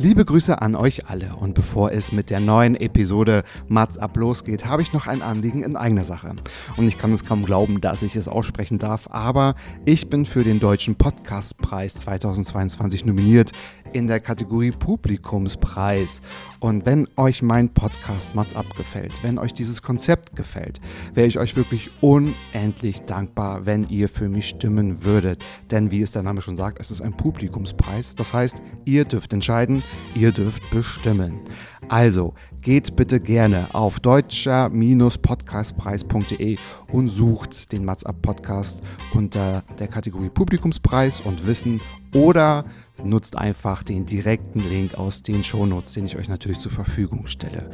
Liebe Grüße an euch alle und bevor es mit der neuen Episode Mats ab losgeht, habe ich noch ein Anliegen in eigener Sache. Und ich kann es kaum glauben, dass ich es aussprechen darf, aber ich bin für den Deutschen Podcastpreis 2022 nominiert in der Kategorie Publikumspreis. Und wenn euch mein Podcast Mats abgefällt, wenn euch dieses Konzept gefällt, wäre ich euch wirklich unendlich dankbar, wenn ihr für mich stimmen würdet. Denn wie es der Name schon sagt, es ist ein Publikumspreis. Das heißt, ihr dürft entscheiden, ihr dürft bestimmen. Also geht bitte gerne auf deutscher-podcastpreis.de und sucht den Mats Up Podcast unter der Kategorie Publikumspreis und Wissen oder nutzt einfach den direkten Link aus den Shownotes, den ich euch natürlich zur Verfügung stelle.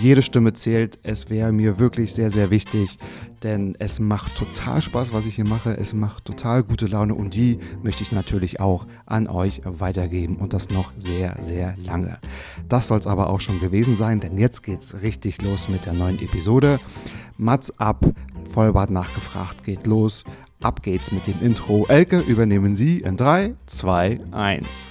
Jede Stimme zählt. Es wäre mir wirklich sehr, sehr wichtig, denn es macht total Spaß, was ich hier mache. Es macht total gute Laune und die möchte ich natürlich auch an euch weitergeben und das noch sehr, sehr lange. Das soll es aber auch schon gewesen sein, denn jetzt geht's richtig los mit der neuen Episode. Mats ab, Vollbart nachgefragt, geht los. Ab geht's mit dem Intro. Elke, übernehmen Sie in 3, 2, 1.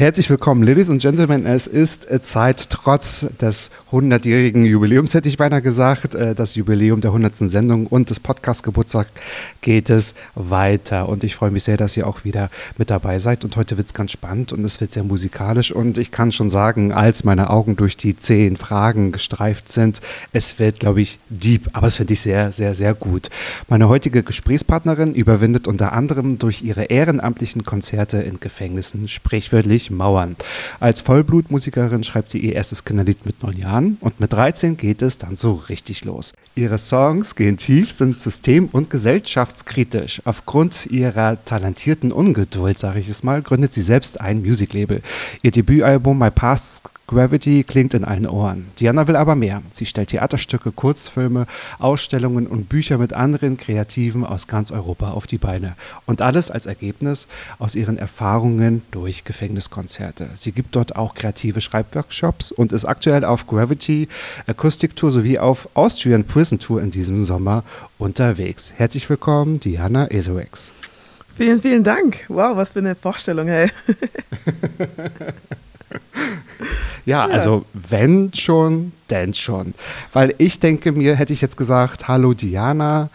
Herzlich willkommen, Ladies and Gentlemen. Es ist äh, Zeit, trotz des 100-jährigen Jubiläums, hätte ich beinahe gesagt, äh, das Jubiläum der 100. Sendung und des Podcast-Geburtstag geht es weiter. Und ich freue mich sehr, dass ihr auch wieder mit dabei seid. Und heute wird es ganz spannend und es wird sehr musikalisch. Und ich kann schon sagen, als meine Augen durch die zehn Fragen gestreift sind, es wird, glaube ich, deep. Aber es finde ich sehr, sehr, sehr gut. Meine heutige Gesprächspartnerin überwindet unter anderem durch ihre ehrenamtlichen Konzerte in Gefängnissen sprichwörtlich Mauern. Als Vollblutmusikerin schreibt sie ihr erstes Kinderlied mit neun Jahren und mit 13 geht es dann so richtig los. Ihre Songs gehen tief, sind system- und gesellschaftskritisch. Aufgrund ihrer talentierten Ungeduld, sage ich es mal, gründet sie selbst ein Musiklabel. Ihr Debütalbum My Past Gravity klingt in allen Ohren. Diana will aber mehr. Sie stellt Theaterstücke, Kurzfilme, Ausstellungen und Bücher mit anderen Kreativen aus ganz Europa auf die Beine. Und alles als Ergebnis aus ihren Erfahrungen durch Gefängniskonzerte. Sie gibt dort auch kreative Schreibworkshops und ist aktuell auf Gravity Acoustic Tour sowie auf Austrian Prison Tour in diesem Sommer unterwegs. Herzlich willkommen, Diana Esoex. Vielen, vielen Dank. Wow, was für eine Vorstellung, hey. Ja, Ja. also wenn schon, denn schon. Weil ich denke mir, hätte ich jetzt gesagt, hallo Diana,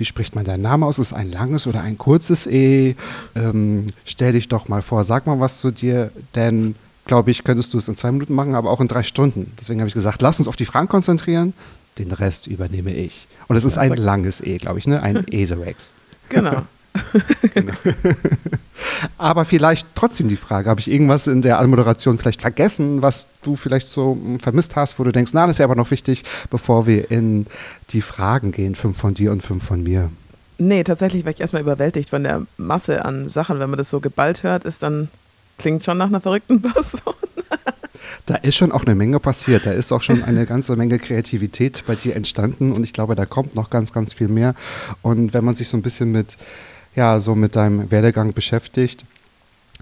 wie spricht man deinen Namen aus? Ist es ein langes oder ein kurzes E? Ähm, stell dich doch mal vor, sag mal was zu dir, denn glaube ich, könntest du es in zwei Minuten machen, aber auch in drei Stunden. Deswegen habe ich gesagt, lass uns auf die Fragen konzentrieren, den Rest übernehme ich. Und es ist ein langes E, glaube ich, ne? Ein Eserex. Genau. Aber vielleicht trotzdem die Frage, habe ich irgendwas in der Anmoderation vielleicht vergessen, was du vielleicht so mm, vermisst hast, wo du denkst, na, das ist ja aber noch wichtig, bevor wir in die Fragen gehen, fünf von dir und fünf von mir. Nee, tatsächlich war ich erstmal überwältigt von der Masse an Sachen. Wenn man das so geballt hört, ist dann, klingt schon nach einer verrückten Person. Da ist schon auch eine Menge passiert, da ist auch schon eine ganze Menge Kreativität bei dir entstanden und ich glaube, da kommt noch ganz, ganz viel mehr. Und wenn man sich so ein bisschen mit, ja, so mit deinem Werdegang beschäftigt,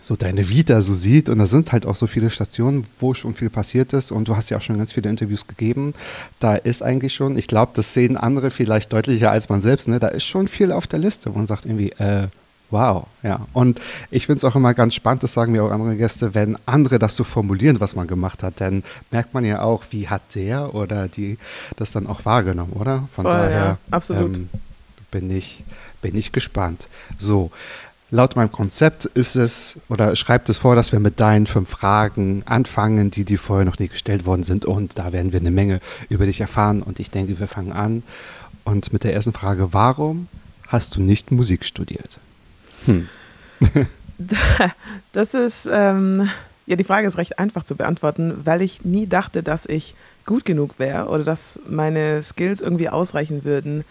so deine Vita so sieht und da sind halt auch so viele Stationen, wo schon viel passiert ist und du hast ja auch schon ganz viele Interviews gegeben. Da ist eigentlich schon, ich glaube, das sehen andere vielleicht deutlicher als man selbst, ne? Da ist schon viel auf der Liste, wo man sagt irgendwie, äh, wow, ja. Und ich finde es auch immer ganz spannend, das sagen mir auch andere Gäste, wenn andere das so formulieren, was man gemacht hat, dann merkt man ja auch, wie hat der oder die das dann auch wahrgenommen, oder? Von Voll, ja, daher absolut. Ähm, bin ich, bin ich gespannt. So, laut meinem Konzept ist es oder schreibt es vor, dass wir mit deinen fünf Fragen anfangen, die dir vorher noch nie gestellt worden sind. Und da werden wir eine Menge über dich erfahren. Und ich denke, wir fangen an. Und mit der ersten Frage, warum hast du nicht Musik studiert? Hm. das ist, ähm, ja, die Frage ist recht einfach zu beantworten, weil ich nie dachte, dass ich gut genug wäre oder dass meine Skills irgendwie ausreichen würden,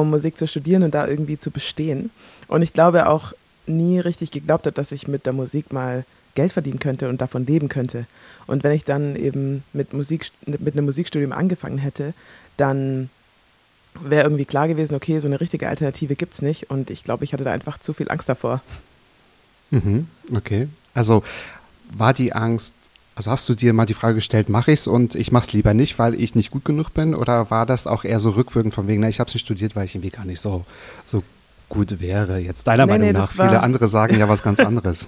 um Musik zu studieren und da irgendwie zu bestehen. Und ich glaube auch nie richtig geglaubt hat, dass ich mit der Musik mal Geld verdienen könnte und davon leben könnte. Und wenn ich dann eben mit Musik, mit einem Musikstudium angefangen hätte, dann wäre irgendwie klar gewesen, okay, so eine richtige Alternative gibt es nicht. Und ich glaube, ich hatte da einfach zu viel Angst davor. Mhm, okay. Also war die Angst, also hast du dir mal die Frage gestellt, mache ich es und ich mache es lieber nicht, weil ich nicht gut genug bin? Oder war das auch eher so rückwirkend von wegen, na, ich habe es nicht studiert, weil ich irgendwie gar nicht so, so gut wäre? Jetzt deiner nee, Meinung nee, nach. Viele andere sagen ja was ganz anderes.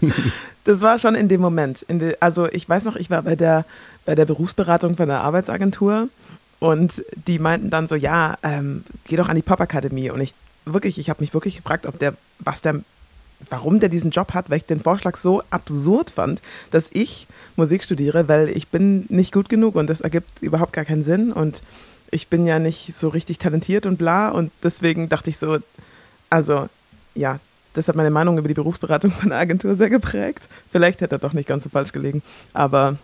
das war schon in dem Moment. In de, also ich weiß noch, ich war bei der, bei der Berufsberatung von der Arbeitsagentur und die meinten dann so, ja, ähm, geh doch an die Popakademie. Und ich wirklich, ich habe mich wirklich gefragt, ob der, was der, warum der diesen Job hat, weil ich den Vorschlag so absurd fand, dass ich Musik studiere, weil ich bin nicht gut genug und das ergibt überhaupt gar keinen Sinn und ich bin ja nicht so richtig talentiert und bla und deswegen dachte ich so, also ja, das hat meine Meinung über die Berufsberatung von der Agentur sehr geprägt. Vielleicht hätte er doch nicht ganz so falsch gelegen, aber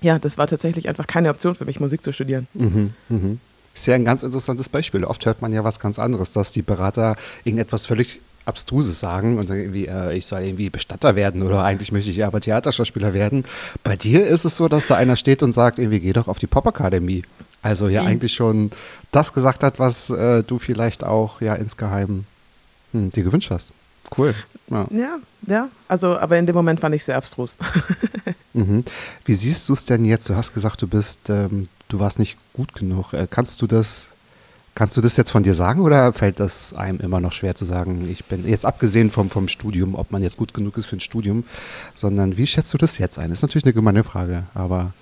ja, das war tatsächlich einfach keine Option für mich, Musik zu studieren. Mhm, mhm. Ist ja ein ganz interessantes Beispiel. Oft hört man ja was ganz anderes, dass die Berater irgendetwas völlig Abstruses sagen und irgendwie, äh, ich soll irgendwie Bestatter werden oder eigentlich möchte ich aber Theaterschauspieler werden. Bei dir ist es so, dass da einer steht und sagt, irgendwie geh doch auf die Popakademie. Also ja eigentlich schon das gesagt hat, was äh, du vielleicht auch ja insgeheim hm, dir gewünscht hast. Cool. Ja. ja, ja, also, aber in dem Moment fand ich sehr abstrus. mhm. Wie siehst du es denn jetzt? Du hast gesagt, du bist, ähm, du warst nicht gut genug. Äh, kannst du das, kannst du das jetzt von dir sagen oder fällt das einem immer noch schwer zu sagen, ich bin, jetzt abgesehen vom, vom Studium, ob man jetzt gut genug ist für ein Studium, sondern wie schätzt du das jetzt ein? Ist natürlich eine gemeine Frage, aber.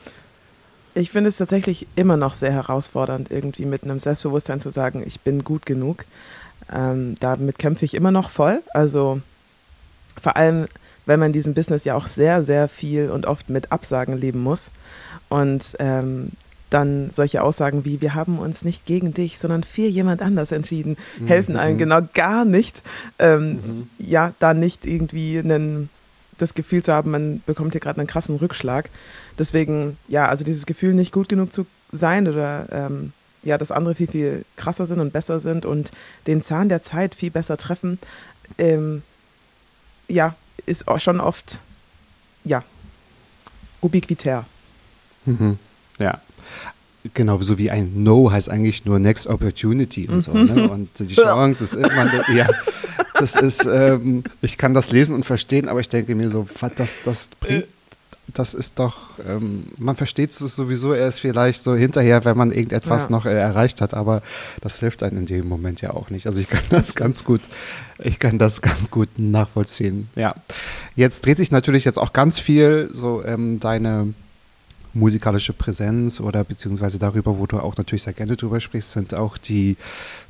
Ich finde es tatsächlich immer noch sehr herausfordernd, irgendwie mit einem Selbstbewusstsein zu sagen, ich bin gut genug. Ähm, damit kämpfe ich immer noch voll. Also vor allem, wenn man in diesem Business ja auch sehr, sehr viel und oft mit Absagen leben muss. Und ähm, dann solche Aussagen wie, wir haben uns nicht gegen dich, sondern für jemand anders entschieden, mhm. helfen einem genau gar nicht. Ähm, mhm. Ja, da nicht irgendwie einen, das Gefühl zu haben, man bekommt hier gerade einen krassen Rückschlag. Deswegen, ja, also dieses Gefühl, nicht gut genug zu sein oder ähm, ja, dass andere viel, viel krasser sind und besser sind und den Zahn der Zeit viel besser treffen, ähm, ja, ist auch schon oft, ja, ubiquitär. Mhm. Ja. Genau, so wie ein No heißt eigentlich nur Next Opportunity und so. Ne? Und die Chance ist immer, ja, das ist, ähm, ich kann das lesen und verstehen, aber ich denke mir so, das, das bringt das ist doch, ähm, man versteht es sowieso erst vielleicht so hinterher, wenn man irgendetwas ja. noch äh, erreicht hat, aber das hilft einem in dem Moment ja auch nicht. Also ich kann das ganz gut, ich kann das ganz gut nachvollziehen. Ja. Jetzt dreht sich natürlich jetzt auch ganz viel so ähm, deine musikalische Präsenz oder beziehungsweise darüber, wo du auch natürlich sehr gerne drüber sprichst, sind auch die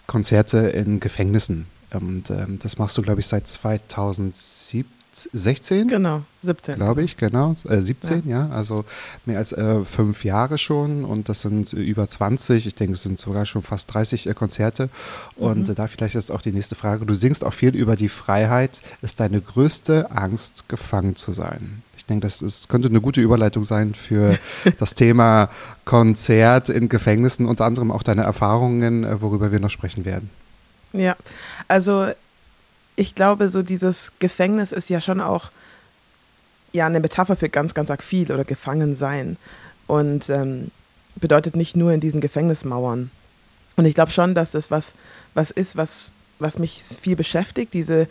Konzerte in Gefängnissen. Und ähm, das machst du, glaube ich, seit 2007 16? Genau, 17. Glaube ich, genau. Äh, 17, ja. ja. Also mehr als äh, fünf Jahre schon und das sind über 20. Ich denke, es sind sogar schon fast 30 äh, Konzerte. Und mhm. da vielleicht ist auch die nächste Frage. Du singst auch viel über die Freiheit. Ist deine größte Angst, gefangen zu sein? Ich denke, das ist, könnte eine gute Überleitung sein für das Thema Konzert in Gefängnissen, unter anderem auch deine Erfahrungen, äh, worüber wir noch sprechen werden. Ja, also ich glaube, so dieses Gefängnis ist ja schon auch ja eine Metapher für ganz, ganz arg viel oder gefangen sein. Und ähm, bedeutet nicht nur in diesen Gefängnismauern. Und ich glaube schon, dass das was, was ist, was, was mich viel beschäftigt, diese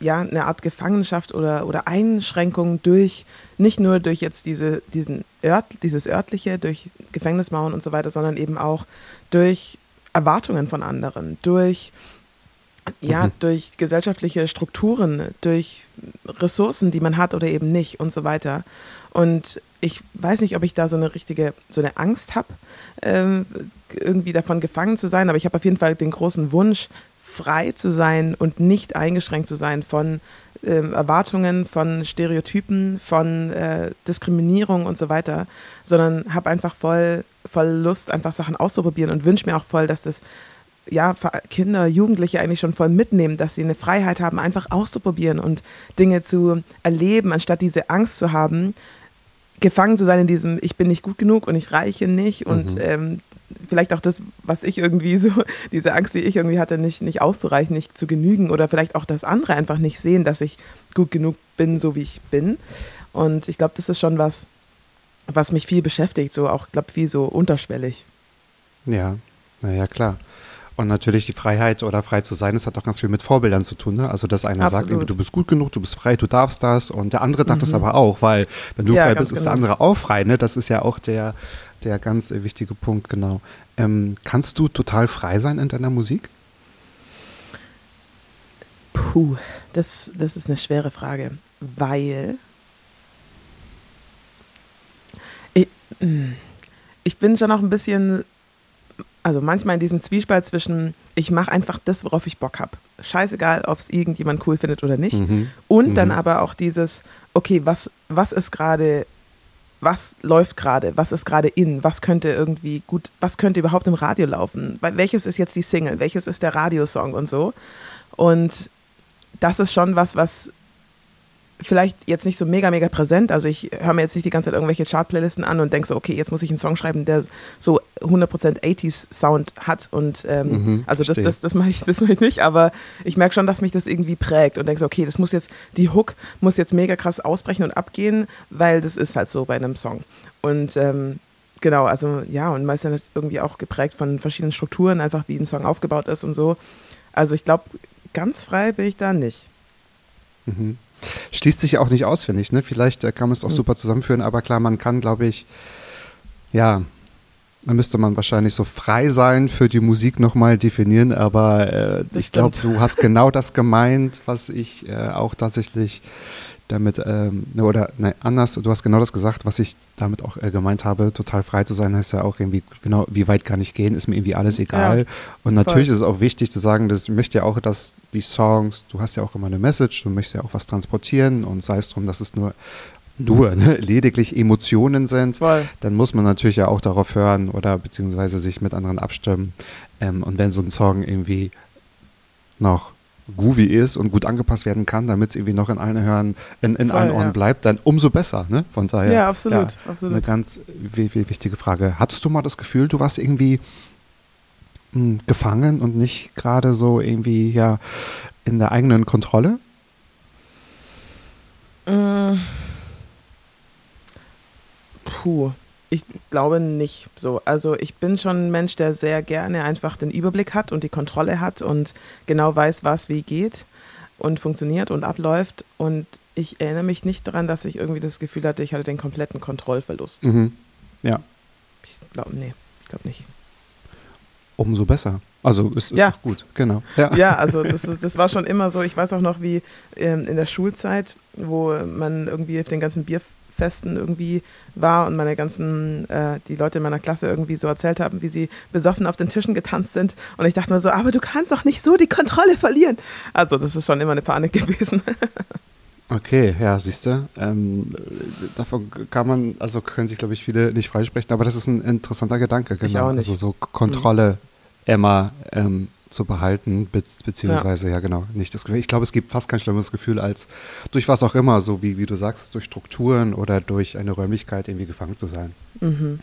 ja, eine Art Gefangenschaft oder, oder Einschränkung durch, nicht nur durch jetzt diese, diesen Ört, dieses örtliche, durch Gefängnismauern und so weiter, sondern eben auch durch Erwartungen von anderen, durch ja, mhm. durch gesellschaftliche Strukturen, durch Ressourcen, die man hat oder eben nicht und so weiter. Und ich weiß nicht, ob ich da so eine richtige, so eine Angst habe, ähm, irgendwie davon gefangen zu sein, aber ich habe auf jeden Fall den großen Wunsch, frei zu sein und nicht eingeschränkt zu sein von ähm, Erwartungen, von Stereotypen, von äh, Diskriminierung und so weiter, sondern habe einfach voll, voll Lust, einfach Sachen auszuprobieren und wünsche mir auch voll, dass das ja, Kinder, Jugendliche eigentlich schon voll mitnehmen, dass sie eine Freiheit haben, einfach auszuprobieren und Dinge zu erleben, anstatt diese Angst zu haben, gefangen zu sein in diesem, ich bin nicht gut genug und ich reiche nicht und mhm. ähm, vielleicht auch das, was ich irgendwie so, diese Angst, die ich irgendwie hatte, nicht, nicht auszureichen, nicht zu genügen oder vielleicht auch das andere einfach nicht sehen, dass ich gut genug bin, so wie ich bin. Und ich glaube, das ist schon was, was mich viel beschäftigt, so auch, glaube viel so unterschwellig. Ja, naja, klar. Und natürlich die Freiheit oder frei zu sein, das hat auch ganz viel mit Vorbildern zu tun. Ne? Also, dass einer Absolut. sagt, du bist gut genug, du bist frei, du darfst das. Und der andere darf mhm. das aber auch, weil wenn du ja, frei bist, genau. ist der genau. andere auch frei. Ne? Das ist ja auch der, der ganz wichtige Punkt, genau. Ähm, kannst du total frei sein in deiner Musik? Puh, das, das ist eine schwere Frage, weil ich, ich bin schon auch ein bisschen, also manchmal in diesem Zwiespalt zwischen, ich mache einfach das, worauf ich Bock habe. Scheißegal, ob es irgendjemand cool findet oder nicht. Mhm. Und mhm. dann aber auch dieses, okay, was, was ist gerade was läuft gerade, was ist gerade in, was könnte irgendwie gut, was könnte überhaupt im Radio laufen, welches ist jetzt die Single, welches ist der Radiosong und so. Und das ist schon was, was vielleicht jetzt nicht so mega, mega präsent. Also ich höre mir jetzt nicht die ganze Zeit irgendwelche Chart-Playlisten an und denke so, okay, jetzt muss ich einen Song schreiben, der so 100% 80s-Sound hat. Und ähm, mhm, also das, das, das mache ich, mach ich nicht, aber ich merke schon, dass mich das irgendwie prägt und denke so, okay, das muss jetzt, die Hook muss jetzt mega krass ausbrechen und abgehen, weil das ist halt so bei einem Song. Und ähm, genau, also ja, und meistens halt irgendwie auch geprägt von verschiedenen Strukturen, einfach wie ein Song aufgebaut ist und so. Also ich glaube, ganz frei bin ich da nicht. Mhm. Schließt sich ja auch nicht aus, finde ich. Ne? Vielleicht äh, kann man es auch mhm. super zusammenführen, aber klar, man kann, glaube ich, ja, da müsste man wahrscheinlich so frei sein für die Musik nochmal definieren, aber äh, ich glaube, du hast genau das gemeint, was ich äh, auch tatsächlich damit, ähm, ne, oder nein, anders, du hast genau das gesagt, was ich damit auch äh, gemeint habe, total frei zu sein, heißt ja auch irgendwie, genau, wie weit kann ich gehen, ist mir irgendwie alles egal. Ja, und natürlich voll. ist es auch wichtig zu sagen, ich möchte ja auch, dass die Songs, du hast ja auch immer eine Message, du möchtest ja auch was transportieren und sei es drum, dass es nur nur ne, lediglich Emotionen sind, Voll. dann muss man natürlich ja auch darauf hören oder beziehungsweise sich mit anderen abstimmen. Ähm, und wenn so ein Song irgendwie noch groovy ist und gut angepasst werden kann, damit es irgendwie noch in allen Hören, in, in Voll, allen Ohren ja. bleibt, dann umso besser. Ne? Von daher. Ja, absolut, ja, absolut. Eine ganz wichtige Frage. Hattest du mal das Gefühl, du warst irgendwie mh, gefangen und nicht gerade so irgendwie ja in der eigenen Kontrolle? Äh, puh. Ich glaube nicht so. Also ich bin schon ein Mensch, der sehr gerne einfach den Überblick hat und die Kontrolle hat und genau weiß, was wie geht und funktioniert und abläuft. Und ich erinnere mich nicht daran, dass ich irgendwie das Gefühl hatte, ich hatte den kompletten Kontrollverlust. Mhm. Ja. Ich glaube, nee, ich glaube nicht. Umso besser. Also ist, ist ja. gut, genau. Ja, ja also das, das war schon immer so. Ich weiß auch noch, wie ähm, in der Schulzeit, wo man irgendwie auf den ganzen Bier Festen irgendwie war und meine ganzen, äh, die Leute in meiner Klasse irgendwie so erzählt haben, wie sie besoffen auf den Tischen getanzt sind. Und ich dachte mir so, aber du kannst doch nicht so die Kontrolle verlieren. Also das ist schon immer eine Panik gewesen. Okay, ja, siehst du. Ähm, davon kann man, also können sich, glaube ich, viele nicht freisprechen, aber das ist ein interessanter Gedanke, genau. Ich auch nicht. Also so Kontrolle immer ähm, zu behalten, be beziehungsweise ja. ja. genau, nicht das Gefühl. Ich glaube, es gibt fast kein schlimmeres Gefühl, als durch was auch immer, so wie, wie du sagst, durch Strukturen oder durch eine Räumlichkeit irgendwie gefangen zu sein. Mhm.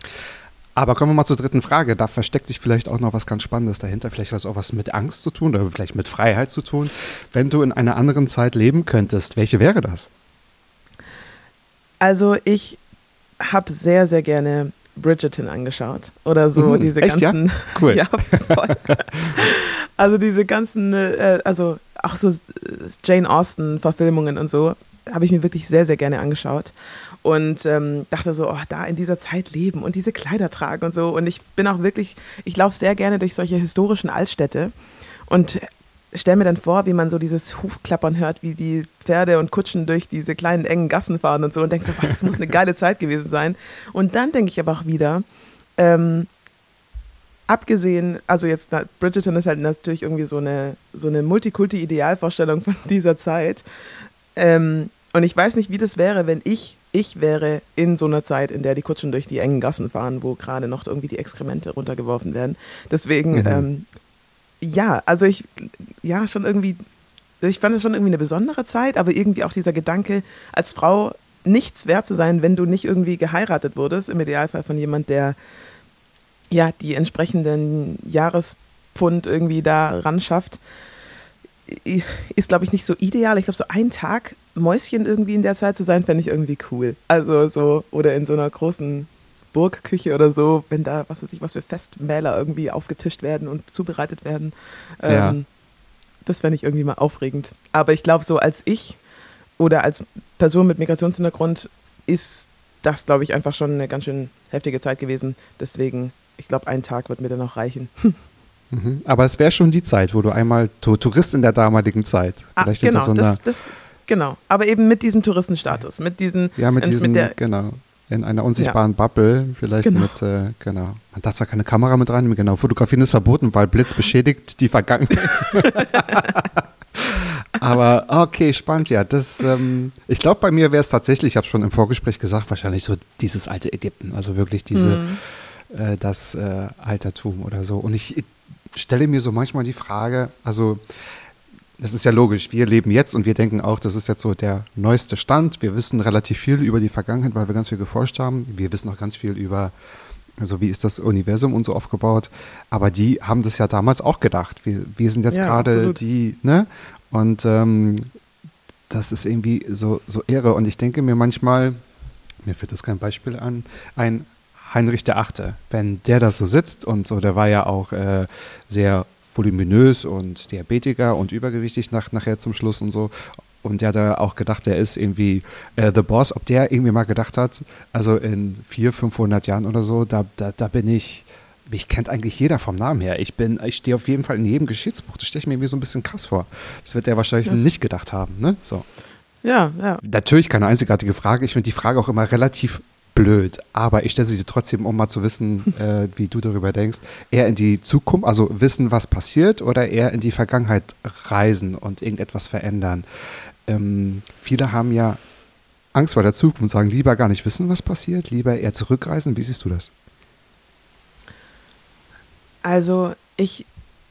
Aber kommen wir mal zur dritten Frage. Da versteckt sich vielleicht auch noch was ganz Spannendes dahinter. Vielleicht hat es auch was mit Angst zu tun oder vielleicht mit Freiheit zu tun. Wenn du in einer anderen Zeit leben könntest, welche wäre das? Also ich habe sehr, sehr gerne Bridgerton angeschaut. Oder so mhm, diese echt, ganzen ja? cool. Ja, also diese ganzen äh, also auch so Jane Austen Verfilmungen und so habe ich mir wirklich sehr sehr gerne angeschaut. Und ähm, dachte so oh, da in dieser Zeit leben und diese Kleider tragen und so. Und ich bin auch wirklich ich laufe sehr gerne durch solche historischen Altstädte. Und stelle mir dann vor, wie man so dieses Hufklappern hört, wie die Pferde und Kutschen durch diese kleinen engen Gassen fahren und so und denke so, das muss eine geile Zeit gewesen sein. Und dann denke ich aber auch wieder, ähm, abgesehen, also jetzt, na, Bridgerton ist halt natürlich irgendwie so eine, so eine Multikulti-Idealvorstellung von dieser Zeit. Ähm, und ich weiß nicht, wie das wäre, wenn ich, ich wäre in so einer Zeit, in der die Kutschen durch die engen Gassen fahren, wo gerade noch irgendwie die Exkremente runtergeworfen werden. Deswegen mhm. ähm, ja, also ich, ja, schon irgendwie, ich fand es schon irgendwie eine besondere Zeit, aber irgendwie auch dieser Gedanke, als Frau nichts wert zu sein, wenn du nicht irgendwie geheiratet wurdest, im Idealfall von jemand, der ja die entsprechenden Jahrespfund irgendwie da ran schafft, ist, glaube ich, nicht so ideal. Ich glaube, so ein Tag Mäuschen irgendwie in der Zeit zu sein, fände ich irgendwie cool. Also so, oder in so einer großen Burgküche oder so, wenn da, was weiß ich, was für Festmäler irgendwie aufgetischt werden und zubereitet werden. Ähm, ja. Das fände ich irgendwie mal aufregend. Aber ich glaube, so als ich oder als Person mit Migrationshintergrund ist das, glaube ich, einfach schon eine ganz schön heftige Zeit gewesen. Deswegen, ich glaube, ein Tag wird mir dann auch reichen. Mhm. Aber es wäre schon die Zeit, wo du einmal Tourist in der damaligen Zeit. Ah, Vielleicht genau, das, so das, das, genau. Aber eben mit diesem Touristenstatus, mit diesen. Ja, mit diesen, mit der, genau in einer unsichtbaren ja. Bubble, vielleicht genau. mit, äh, genau. Man darf zwar keine Kamera mit reinnehmen, genau. Fotografieren ist verboten, weil Blitz beschädigt die Vergangenheit. Aber okay, spannend, ja. Das, ähm, ich glaube, bei mir wäre es tatsächlich, ich habe es schon im Vorgespräch gesagt, wahrscheinlich so dieses alte Ägypten. Also wirklich diese, mhm. äh, das äh, Altertum oder so. Und ich stelle mir so manchmal die Frage, also das ist ja logisch. Wir leben jetzt und wir denken auch, das ist jetzt so der neueste Stand. Wir wissen relativ viel über die Vergangenheit, weil wir ganz viel geforscht haben. Wir wissen auch ganz viel über, also wie ist das Universum und so aufgebaut. Aber die haben das ja damals auch gedacht. Wir, wir sind jetzt ja, gerade die, ne? Und ähm, das ist irgendwie so, so irre. Und ich denke mir manchmal, mir fällt das kein Beispiel an, ein Heinrich der Achte, wenn der da so sitzt und so, der war ja auch äh, sehr voluminös und Diabetiker und übergewichtig nach, nachher zum Schluss und so. Und der hat da auch gedacht, der ist irgendwie äh, The Boss. Ob der irgendwie mal gedacht hat, also in 400, 500 Jahren oder so, da, da, da bin ich, mich kennt eigentlich jeder vom Namen her. Ich bin, ich stehe auf jeden Fall in jedem Geschichtsbuch. Das stelle ich mir irgendwie so ein bisschen krass vor. Das wird der wahrscheinlich das nicht gedacht haben, ne? So. Ja, ja. Natürlich keine einzigartige Frage. Ich finde die Frage auch immer relativ blöd, aber ich stelle sie dir trotzdem, um mal zu wissen, äh, wie du darüber denkst, eher in die Zukunft, also wissen, was passiert, oder eher in die Vergangenheit reisen und irgendetwas verändern. Ähm, viele haben ja Angst vor der Zukunft und sagen, lieber gar nicht wissen, was passiert, lieber eher zurückreisen. Wie siehst du das? Also ich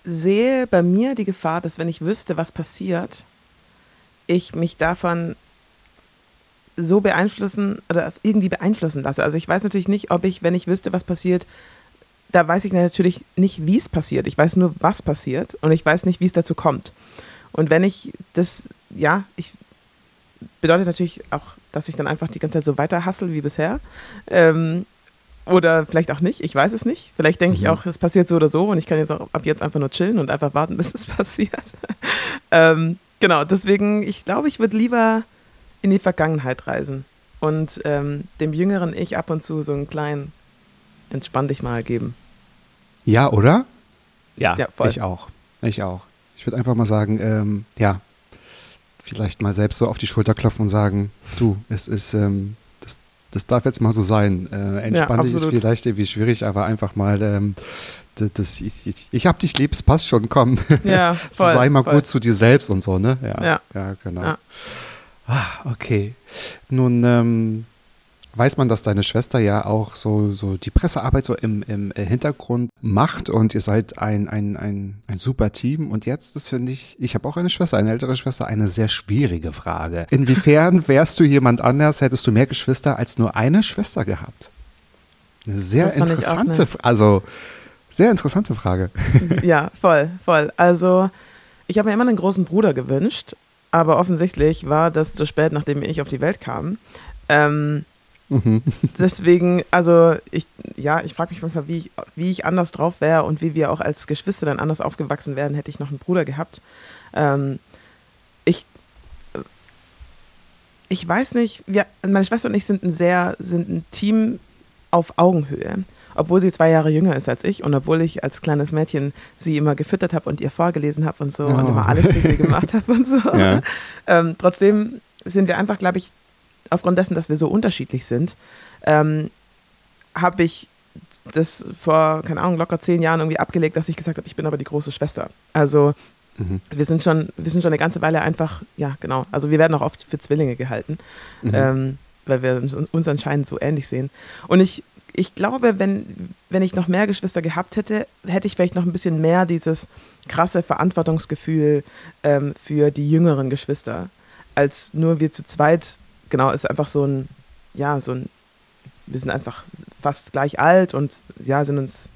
sehe bei mir die Gefahr, dass wenn ich wüsste, was passiert, ich mich davon so beeinflussen oder irgendwie beeinflussen lasse. Also ich weiß natürlich nicht, ob ich, wenn ich wüsste, was passiert, da weiß ich natürlich nicht, wie es passiert. Ich weiß nur, was passiert und ich weiß nicht, wie es dazu kommt. Und wenn ich das, ja, ich bedeutet natürlich auch, dass ich dann einfach die ganze Zeit so weiter hassel wie bisher. Ähm, oder vielleicht auch nicht, ich weiß es nicht. Vielleicht denke mhm. ich auch, es passiert so oder so und ich kann jetzt auch ab jetzt einfach nur chillen und einfach warten, bis es passiert. ähm, genau, deswegen, ich glaube, ich würde lieber in die Vergangenheit reisen und ähm, dem jüngeren Ich ab und zu so einen kleinen Entspann dich mal geben. Ja, oder? Ja, ja ich auch. Ich auch. Ich würde einfach mal sagen, ähm, ja, vielleicht mal selbst so auf die Schulter klopfen und sagen, du, es ist, ähm, das, das darf jetzt mal so sein. Äh, entspann ja, dich ist vielleicht irgendwie schwierig, aber einfach mal, ähm, das, das, ich, ich, ich hab dich lieb, es passt schon, komm. Ja, voll, Sei mal voll. gut zu dir selbst und so, ne? Ja, ja, ja genau. Ah, okay. Nun ähm, weiß man, dass deine Schwester ja auch so, so die Pressearbeit so im, im Hintergrund macht und ihr seid ein, ein, ein, ein super Team. Und jetzt, das finde ich, ich habe auch eine Schwester, eine ältere Schwester, eine sehr schwierige Frage. Inwiefern wärst du jemand anders, hättest du mehr Geschwister als nur eine Schwester gehabt? Eine sehr interessante, also sehr interessante Frage. Ja, voll, voll. Also ich habe mir immer einen großen Bruder gewünscht aber offensichtlich war das zu spät, nachdem ich auf die Welt kam. Ähm, mhm. Deswegen, also ich, ja, ich frage mich manchmal, wie ich, wie ich anders drauf wäre und wie wir auch als Geschwister dann anders aufgewachsen wären, hätte ich noch einen Bruder gehabt. Ähm, ich, ich weiß nicht, wir, meine Schwester und ich sind ein sehr, sind ein Team auf Augenhöhe obwohl sie zwei Jahre jünger ist als ich und obwohl ich als kleines Mädchen sie immer gefüttert habe und ihr vorgelesen habe und so oh. und immer alles für sie gemacht habe und so. Ja. Ähm, trotzdem sind wir einfach, glaube ich, aufgrund dessen, dass wir so unterschiedlich sind, ähm, habe ich das vor, keine Ahnung, locker zehn Jahren irgendwie abgelegt, dass ich gesagt habe, ich bin aber die große Schwester. Also mhm. wir sind schon, wir sind schon eine ganze Weile einfach, ja, genau. Also wir werden auch oft für Zwillinge gehalten, mhm. ähm, weil wir uns anscheinend so ähnlich sehen. Und ich ich glaube, wenn, wenn ich noch mehr Geschwister gehabt hätte, hätte ich vielleicht noch ein bisschen mehr dieses krasse Verantwortungsgefühl ähm, für die jüngeren Geschwister, als nur wir zu zweit. Genau, ist einfach so ein, ja, so ein, wir sind einfach fast gleich alt und ja, sind uns,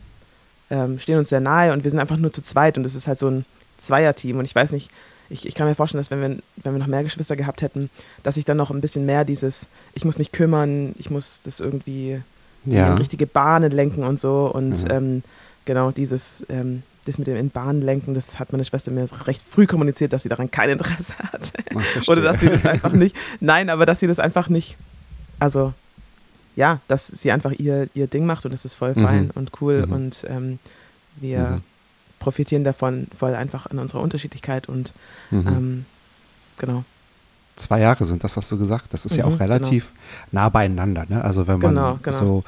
ähm, stehen uns sehr nahe und wir sind einfach nur zu zweit und es ist halt so ein Zweierteam und ich weiß nicht, ich, ich kann mir vorstellen, dass wenn wir, wenn wir noch mehr Geschwister gehabt hätten, dass ich dann noch ein bisschen mehr dieses, ich muss mich kümmern, ich muss das irgendwie ja. in richtige Bahnen lenken und so. Und mhm. ähm, genau dieses, ähm, das mit dem in Bahnen lenken, das hat meine Schwester mir recht früh kommuniziert, dass sie daran kein Interesse hat. Oder dass sie das einfach nicht, nein, aber dass sie das einfach nicht, also ja, dass sie einfach ihr, ihr Ding macht und es ist voll mhm. fein und cool mhm. und ähm, wir mhm. profitieren davon voll einfach an unserer Unterschiedlichkeit und mhm. ähm, genau zwei Jahre sind, das hast du gesagt. Das ist mhm, ja auch relativ genau. nah beieinander. Ne? Also wenn man genau, genau. so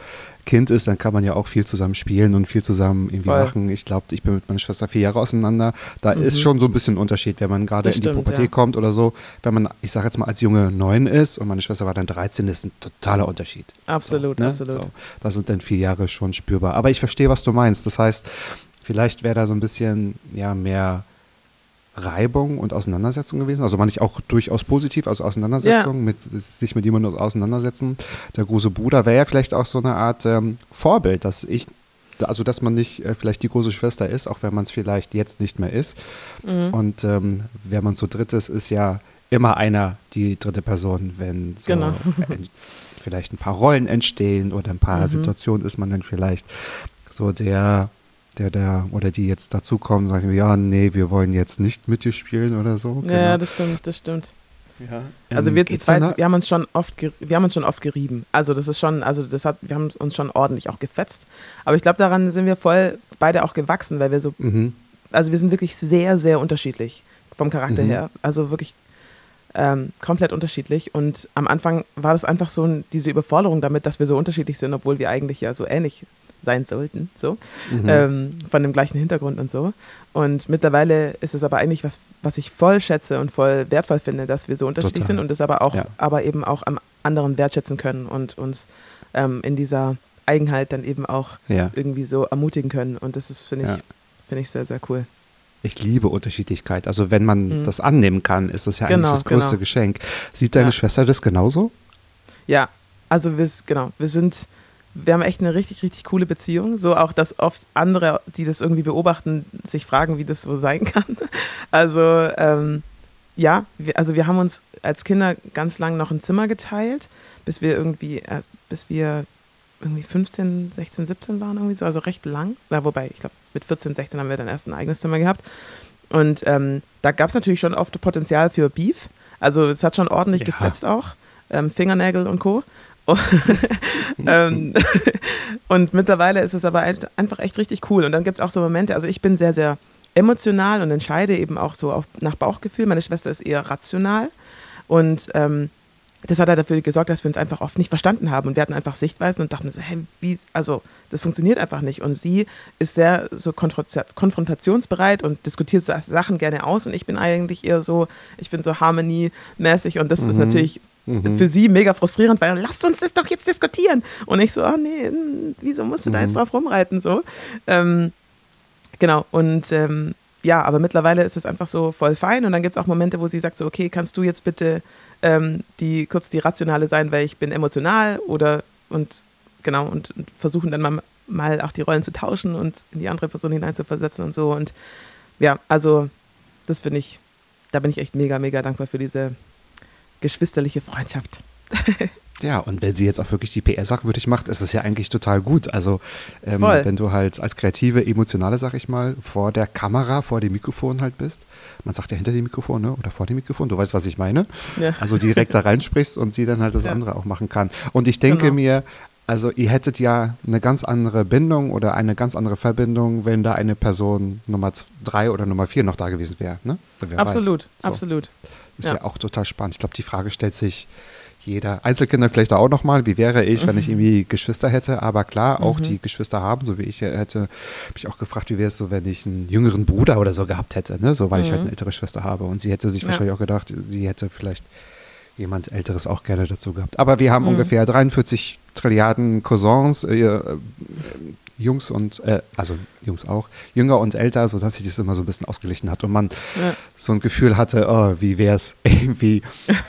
Kind ist, dann kann man ja auch viel zusammen spielen und viel zusammen irgendwie Voll. machen. Ich glaube, ich bin mit meiner Schwester vier Jahre auseinander. Da mhm. ist schon so ein bisschen ein Unterschied, wenn man gerade in die Pubertät ja. kommt oder so. Wenn man, ich sage jetzt mal, als Junge neun ist und meine Schwester war dann 13, ist ein totaler Unterschied. Absolut, so, ne? absolut. So, da sind dann vier Jahre schon spürbar. Aber ich verstehe, was du meinst. Das heißt, vielleicht wäre da so ein bisschen ja mehr Reibung und Auseinandersetzung gewesen. Also manchmal auch durchaus positiv, also Auseinandersetzung, ja. mit sich mit jemandem auseinandersetzen. Der große Bruder wäre ja vielleicht auch so eine Art ähm, Vorbild, dass ich, also dass man nicht äh, vielleicht die große Schwester ist, auch wenn man es vielleicht jetzt nicht mehr ist. Mhm. Und ähm, wenn man so dritt ist, ist ja immer einer die dritte Person, wenn so genau. vielleicht ein paar Rollen entstehen oder ein paar mhm. Situationen ist man dann vielleicht so der der da oder die jetzt dazukommen, sagen, ja, nee, wir wollen jetzt nicht mit dir spielen oder so. Genau. Ja, das stimmt, das stimmt. Ja. Also ähm, wir zu zweit, wir haben uns schon oft, wir haben uns schon oft gerieben. Also das ist schon, also das hat, wir haben uns schon ordentlich auch gefetzt. Aber ich glaube, daran sind wir voll beide auch gewachsen, weil wir so, mhm. also wir sind wirklich sehr, sehr unterschiedlich vom Charakter mhm. her. Also wirklich ähm, komplett unterschiedlich. Und am Anfang war das einfach so diese Überforderung damit, dass wir so unterschiedlich sind, obwohl wir eigentlich ja so ähnlich sein sollten, so, mhm. ähm, von dem gleichen Hintergrund und so. Und mittlerweile ist es aber eigentlich was, was ich voll schätze und voll wertvoll finde, dass wir so unterschiedlich Total. sind und es aber auch, ja. aber eben auch am anderen wertschätzen können und uns ähm, in dieser Eigenheit dann eben auch ja. irgendwie so ermutigen können. Und das ist, finde ich, ja. finde ich sehr, sehr cool. Ich liebe Unterschiedlichkeit. Also wenn man mhm. das annehmen kann, ist das ja genau, eigentlich das größte genau. Geschenk. Sieht deine Schwester das genauso? Ja, also wir, genau, wir sind wir haben echt eine richtig, richtig coole Beziehung. So auch, dass oft andere, die das irgendwie beobachten, sich fragen, wie das so sein kann. Also, ähm, ja, wir, also wir haben uns als Kinder ganz lang noch ein Zimmer geteilt, bis wir irgendwie, äh, bis wir irgendwie 15, 16, 17 waren irgendwie so, also recht lang. Ja, wobei, ich glaube, mit 14, 16 haben wir dann erst ein eigenes Zimmer gehabt. Und ähm, da gab es natürlich schon oft Potenzial für Beef. Also es hat schon ordentlich ja. gefetzt auch. Ähm, Fingernägel und Co. ähm, und mittlerweile ist es aber einfach echt richtig cool. Und dann gibt es auch so Momente, also ich bin sehr, sehr emotional und entscheide eben auch so auf, nach Bauchgefühl. Meine Schwester ist eher rational. Und ähm, das hat halt dafür gesorgt, dass wir uns einfach oft nicht verstanden haben. Und wir hatten einfach Sichtweisen und dachten so, hey, wie, also das funktioniert einfach nicht. Und sie ist sehr so konfrontationsbereit und diskutiert Sachen gerne aus. Und ich bin eigentlich eher so, ich bin so harmoniemäßig und das mhm. ist natürlich Mhm. Für sie mega frustrierend, weil lasst uns das doch jetzt diskutieren. Und ich so, oh nee, hm, wieso musst du mhm. da jetzt mhm. drauf rumreiten? So. Ähm, genau, und ähm, ja, aber mittlerweile ist es einfach so voll fein. Und dann gibt es auch Momente, wo sie sagt so, okay, kannst du jetzt bitte ähm, die, kurz die Rationale sein, weil ich bin emotional oder und genau, und, und versuchen dann mal, mal auch die Rollen zu tauschen und in die andere Person hineinzuversetzen und so. Und ja, also das finde ich, da bin ich echt mega, mega dankbar für diese geschwisterliche Freundschaft. Ja, und wenn sie jetzt auch wirklich die PR-Sache würdig macht, ist es ja eigentlich total gut. Also, ähm, wenn du halt als kreative, emotionale, sag ich mal, vor der Kamera, vor dem Mikrofon halt bist, man sagt ja hinter dem Mikrofon, ne? oder vor dem Mikrofon, du weißt, was ich meine. Ja. Also direkt da reinsprichst und sie dann halt das ja. andere auch machen kann. Und ich denke genau. mir, also ihr hättet ja eine ganz andere Bindung oder eine ganz andere Verbindung, wenn da eine Person Nummer drei oder Nummer vier noch da gewesen wäre. Ne? Absolut, so. absolut. Ist ja. ja auch total spannend. Ich glaube, die Frage stellt sich jeder Einzelkinder vielleicht auch nochmal, wie wäre ich, wenn ich mhm. irgendwie Geschwister hätte, aber klar, auch mhm. die Geschwister haben, so wie ich hätte, habe ich auch gefragt, wie wäre es so, wenn ich einen jüngeren Bruder oder so gehabt hätte, ne? so weil mhm. ich halt mhm. eine ältere Schwester habe und sie hätte sich ja. wahrscheinlich auch gedacht, sie hätte vielleicht jemand Älteres auch gerne dazu gehabt. Aber wir haben mhm. ungefähr 43 Trilliarden Cousins, äh, äh, Jungs und, äh, also Jungs auch, jünger und älter, sodass sich das immer so ein bisschen ausgeglichen hat und man ja. so ein Gefühl hatte, oh, wie wäre es irgendwie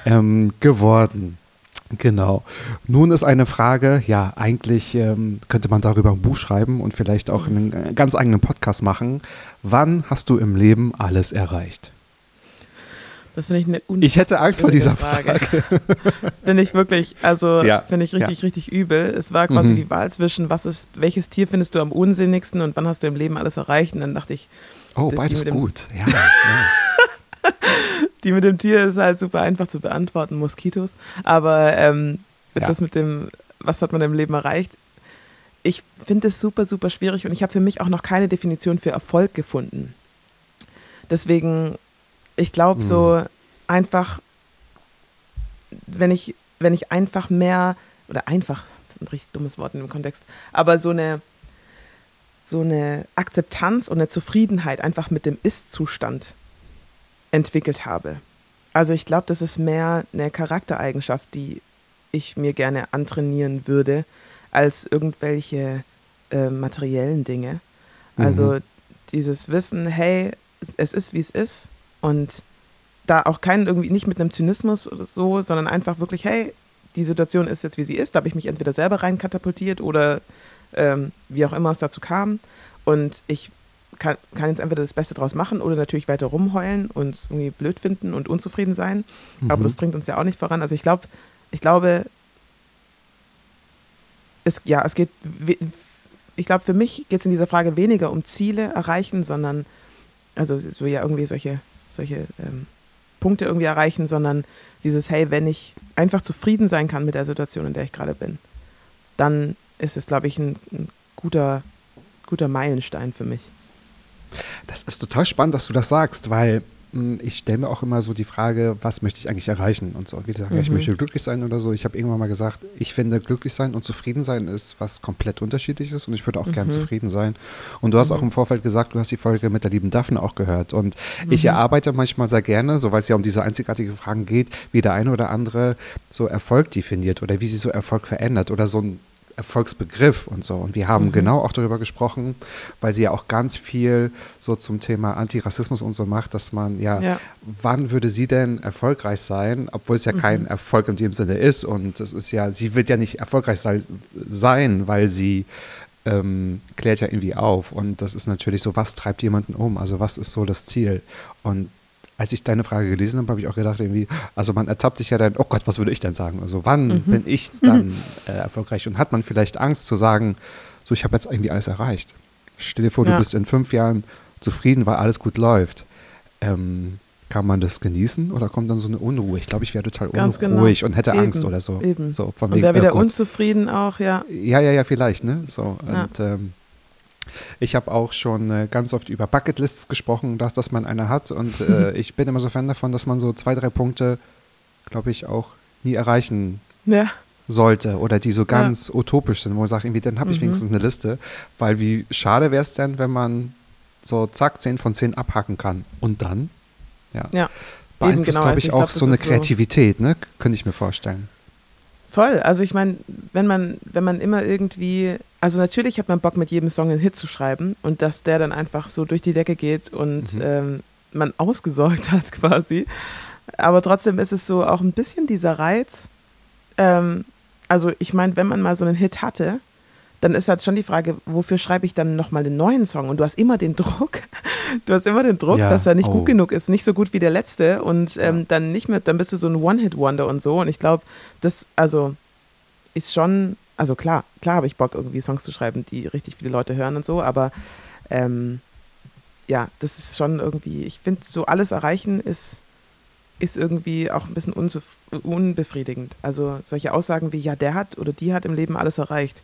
ähm, geworden. Genau. Nun ist eine Frage, ja, eigentlich ähm, könnte man darüber ein Buch schreiben und vielleicht auch einen äh, ganz eigenen Podcast machen. Wann hast du im Leben alles erreicht? Das finde ich eine Ich hätte Angst vor dieser Frage. Frage. finde ich wirklich, also ja, finde ich richtig, ja. richtig übel. Es war quasi mhm. die Wahl zwischen, was ist, welches Tier findest du am unsinnigsten und wann hast du im Leben alles erreicht? Und dann dachte ich. Oh, beides gut. Ja, ja. die mit dem Tier ist halt super einfach zu beantworten, Moskitos. Aber ähm, das mit dem, was hat man im Leben erreicht? Ich finde es super, super schwierig und ich habe für mich auch noch keine Definition für Erfolg gefunden. Deswegen ich glaube, so hm. einfach, wenn ich, wenn ich einfach mehr, oder einfach, das ist ein richtig dummes Wort in dem Kontext, aber so eine, so eine Akzeptanz und eine Zufriedenheit einfach mit dem Ist-Zustand entwickelt habe. Also ich glaube, das ist mehr eine Charaktereigenschaft, die ich mir gerne antrainieren würde, als irgendwelche äh, materiellen Dinge. Also mhm. dieses Wissen, hey, es ist, wie es ist und da auch keinen irgendwie nicht mit einem Zynismus oder so, sondern einfach wirklich, hey, die Situation ist jetzt, wie sie ist. Da habe ich mich entweder selber rein katapultiert oder ähm, wie auch immer es dazu kam. Und ich kann, kann, jetzt entweder das Beste draus machen oder natürlich weiter rumheulen und es irgendwie blöd finden und unzufrieden sein. Mhm. Aber das bringt uns ja auch nicht voran. Also ich glaube, ich glaube, es, ja, es geht, ich glaube, für mich geht es in dieser Frage weniger um Ziele erreichen, sondern, also so ja irgendwie solche solche ähm, Punkte irgendwie erreichen, sondern dieses, hey, wenn ich einfach zufrieden sein kann mit der Situation, in der ich gerade bin, dann ist es, glaube ich, ein, ein guter, guter Meilenstein für mich. Das ist total spannend, dass du das sagst, weil ich stelle mir auch immer so die Frage, was möchte ich eigentlich erreichen und so. Und wie gesagt, mhm. ich möchte glücklich sein oder so. Ich habe irgendwann mal gesagt, ich finde glücklich sein und zufrieden sein ist was komplett unterschiedliches und ich würde auch mhm. gern zufrieden sein. Und du hast mhm. auch im Vorfeld gesagt, du hast die Folge mit der lieben Daphne auch gehört. Und ich mhm. erarbeite manchmal sehr gerne, so weil es ja um diese einzigartige Fragen geht, wie der eine oder andere so Erfolg definiert oder wie sie so Erfolg verändert oder so ein Erfolgsbegriff und so. Und wir haben mhm. genau auch darüber gesprochen, weil sie ja auch ganz viel so zum Thema Antirassismus und so macht, dass man ja, ja. wann würde sie denn erfolgreich sein, obwohl es ja mhm. kein Erfolg in dem Sinne ist. Und es ist ja, sie wird ja nicht erfolgreich sein, weil sie ähm, klärt ja irgendwie auf. Und das ist natürlich so, was treibt jemanden um? Also was ist so das Ziel? Und als ich deine Frage gelesen habe, habe ich auch gedacht, irgendwie, also man ertappt sich ja dann, oh Gott, was würde ich denn sagen? Also wann mhm. bin ich dann äh, erfolgreich? Und hat man vielleicht Angst zu sagen, so ich habe jetzt irgendwie alles erreicht. Stell dir vor, ja. du bist in fünf Jahren zufrieden, weil alles gut läuft. Ähm, kann man das genießen oder kommt dann so eine Unruhe? Ich glaube, ich wäre total Ganz genau. unruhig genau. und hätte Eben. Angst oder so. Eben. so von und wäre wieder oh unzufrieden auch, ja. Ja, ja, ja, vielleicht, ne? So, ja. und ähm, ich habe auch schon äh, ganz oft über Bucketlists gesprochen, dass, dass man eine hat. Und äh, ich bin immer so Fan davon, dass man so zwei, drei Punkte, glaube ich, auch nie erreichen ja. sollte. Oder die so ganz ja. utopisch sind, wo man sagt, irgendwie, dann habe ich mhm. wenigstens eine Liste. Weil wie schade wäre es denn, wenn man so zack, 10 von 10 abhaken kann. Und dann? Ja. ja. Beeinflusst, genau. glaube ich, also ich, auch glaub, so eine Kreativität, so ne? Könnte ich mir vorstellen. Voll. Also ich meine, wenn man, wenn man immer irgendwie, also natürlich hat man Bock, mit jedem Song einen Hit zu schreiben und dass der dann einfach so durch die Decke geht und mhm. ähm, man ausgesorgt hat quasi. Aber trotzdem ist es so auch ein bisschen dieser Reiz. Ähm, also ich meine, wenn man mal so einen Hit hatte, dann ist halt schon die Frage, wofür schreibe ich dann nochmal den neuen Song? Und du hast immer den Druck, du hast immer den Druck, ja, dass er nicht oh. gut genug ist, nicht so gut wie der letzte und ähm, ja. dann nicht mehr, dann bist du so ein One-Hit-Wonder und so. Und ich glaube, das, also, ist schon, also klar, klar habe ich Bock, irgendwie Songs zu schreiben, die richtig viele Leute hören und so, aber ähm, ja, das ist schon irgendwie, ich finde, so alles erreichen ist, ist irgendwie auch ein bisschen unbefriedigend. Also solche Aussagen wie, ja, der hat oder die hat im Leben alles erreicht.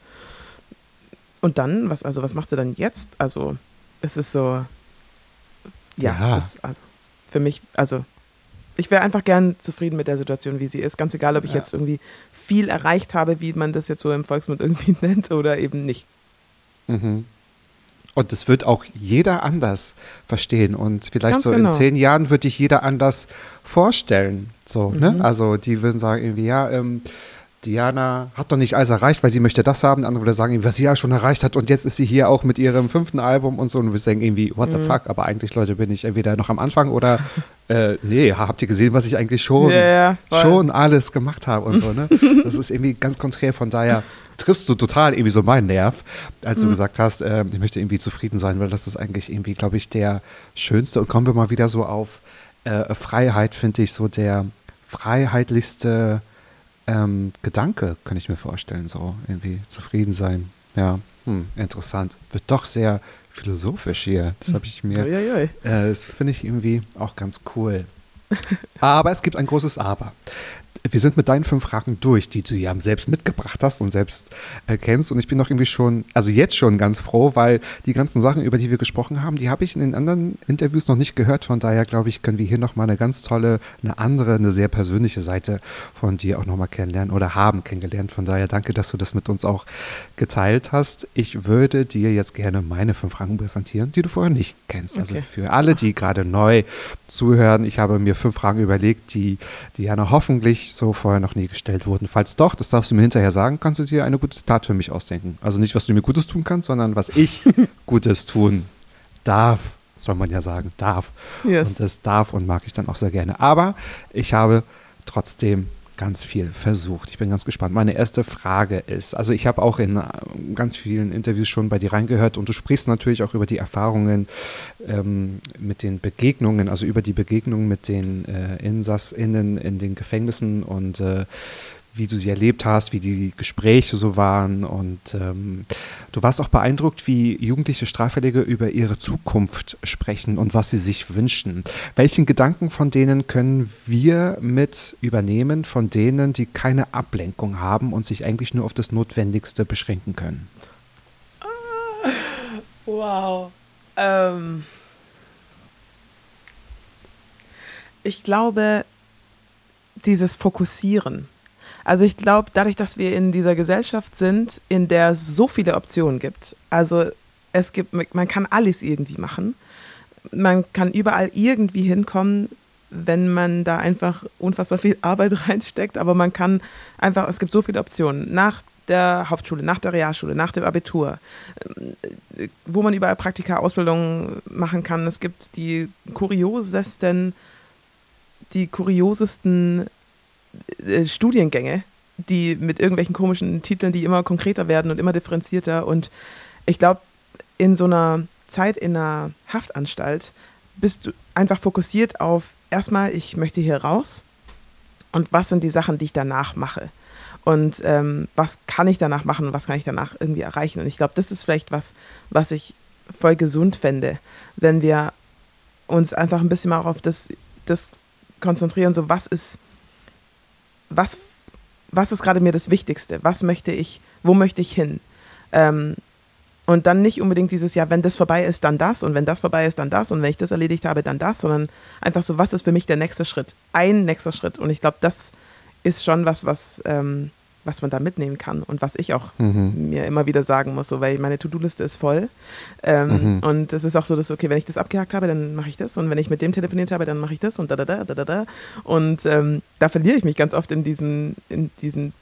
Und dann, was, also was macht sie dann jetzt? Also, es ist so, ja, ja. Das, also für mich, also ich wäre einfach gern zufrieden mit der Situation, wie sie ist. Ganz egal, ob ich ja. jetzt irgendwie viel erreicht habe, wie man das jetzt so im Volksmund irgendwie nennt, oder eben nicht. Mhm. Und das wird auch jeder anders verstehen. Und vielleicht Ganz so genau. in zehn Jahren wird dich jeder anders vorstellen. So, ne? mhm. ne? Also die würden sagen irgendwie, ja, ähm, Diana hat doch nicht alles erreicht, weil sie möchte das haben. Andere würde sagen, was sie ja schon erreicht hat und jetzt ist sie hier auch mit ihrem fünften Album und so und wir sagen irgendwie, what the mhm. fuck? Aber eigentlich, Leute, bin ich entweder noch am Anfang oder äh, nee, habt ihr gesehen, was ich eigentlich schon, yeah, schon alles gemacht habe und so, ne? Das ist irgendwie ganz konträr, von daher triffst du total irgendwie so meinen Nerv, als mhm. du gesagt hast, äh, ich möchte irgendwie zufrieden sein, weil das ist eigentlich irgendwie, glaube ich, der schönste und kommen wir mal wieder so auf äh, Freiheit, finde ich, so der freiheitlichste ähm, Gedanke, kann ich mir vorstellen, so irgendwie zufrieden sein. Ja, hm, interessant. Wird doch sehr philosophisch hier. Das habe ich mir. Äh, das finde ich irgendwie auch ganz cool. Aber es gibt ein großes Aber wir sind mit deinen fünf Fragen durch, die du ja selbst mitgebracht hast und selbst äh, kennst. Und ich bin doch irgendwie schon, also jetzt schon ganz froh, weil die ganzen Sachen, über die wir gesprochen haben, die habe ich in den anderen Interviews noch nicht gehört. Von daher glaube ich, können wir hier nochmal eine ganz tolle, eine andere, eine sehr persönliche Seite von dir auch nochmal kennenlernen oder haben kennengelernt. Von daher danke, dass du das mit uns auch geteilt hast. Ich würde dir jetzt gerne meine fünf Fragen präsentieren, die du vorher nicht kennst. Also okay. Also für alle, die gerade neu zuhören, ich habe mir fünf Fragen überlegt, die Diana hoffentlich so vorher noch nie gestellt wurden. Falls doch, das darfst du mir hinterher sagen, kannst du dir eine gute Tat für mich ausdenken. Also nicht, was du mir Gutes tun kannst, sondern was ich Gutes tun darf, soll man ja sagen, darf. Yes. Und das darf und mag ich dann auch sehr gerne. Aber ich habe trotzdem ganz viel versucht. Ich bin ganz gespannt. Meine erste Frage ist, also ich habe auch in äh, ganz vielen Interviews schon bei dir reingehört und du sprichst natürlich auch über die Erfahrungen ähm, mit den Begegnungen, also über die Begegnungen mit den äh, InsassInnen in den Gefängnissen und äh, wie du sie erlebt hast, wie die Gespräche so waren. Und ähm, du warst auch beeindruckt, wie jugendliche Straffällige über ihre Zukunft sprechen und was sie sich wünschen. Welchen Gedanken von denen können wir mit übernehmen, von denen, die keine Ablenkung haben und sich eigentlich nur auf das Notwendigste beschränken können? Wow. Ähm ich glaube, dieses Fokussieren also ich glaube, dadurch, dass wir in dieser Gesellschaft sind, in der es so viele Optionen gibt, also es gibt, man kann alles irgendwie machen. Man kann überall irgendwie hinkommen, wenn man da einfach unfassbar viel Arbeit reinsteckt, aber man kann einfach, es gibt so viele Optionen. Nach der Hauptschule, nach der Realschule, nach dem Abitur, äh, wo man überall Praktika, Ausbildungen machen kann. Es gibt die kuriosesten, die kuriosesten Studiengänge, die mit irgendwelchen komischen Titeln, die immer konkreter werden und immer differenzierter. Und ich glaube, in so einer Zeit in einer Haftanstalt bist du einfach fokussiert auf erstmal, ich möchte hier raus und was sind die Sachen, die ich danach mache. Und ähm, was kann ich danach machen und was kann ich danach irgendwie erreichen. Und ich glaube, das ist vielleicht was, was ich voll gesund fände, wenn wir uns einfach ein bisschen mal auf das, das konzentrieren, so was ist was, was ist gerade mir das Wichtigste? Was möchte ich, wo möchte ich hin? Ähm, und dann nicht unbedingt dieses, ja, wenn das vorbei ist, dann das und wenn das vorbei ist, dann das und wenn ich das erledigt habe, dann das, sondern einfach so, was ist für mich der nächste Schritt? Ein nächster Schritt. Und ich glaube, das ist schon was, was ähm, was man da mitnehmen kann und was ich auch mhm. mir immer wieder sagen muss, so, weil meine To-Do-Liste ist voll. Ähm, mhm. Und es ist auch so, dass, okay, wenn ich das abgehakt habe, dann mache ich das und wenn ich mit dem telefoniert habe, dann mache ich das und da, da, da, da, da, da. Und ähm, da verliere ich mich ganz oft in diesem, in diesem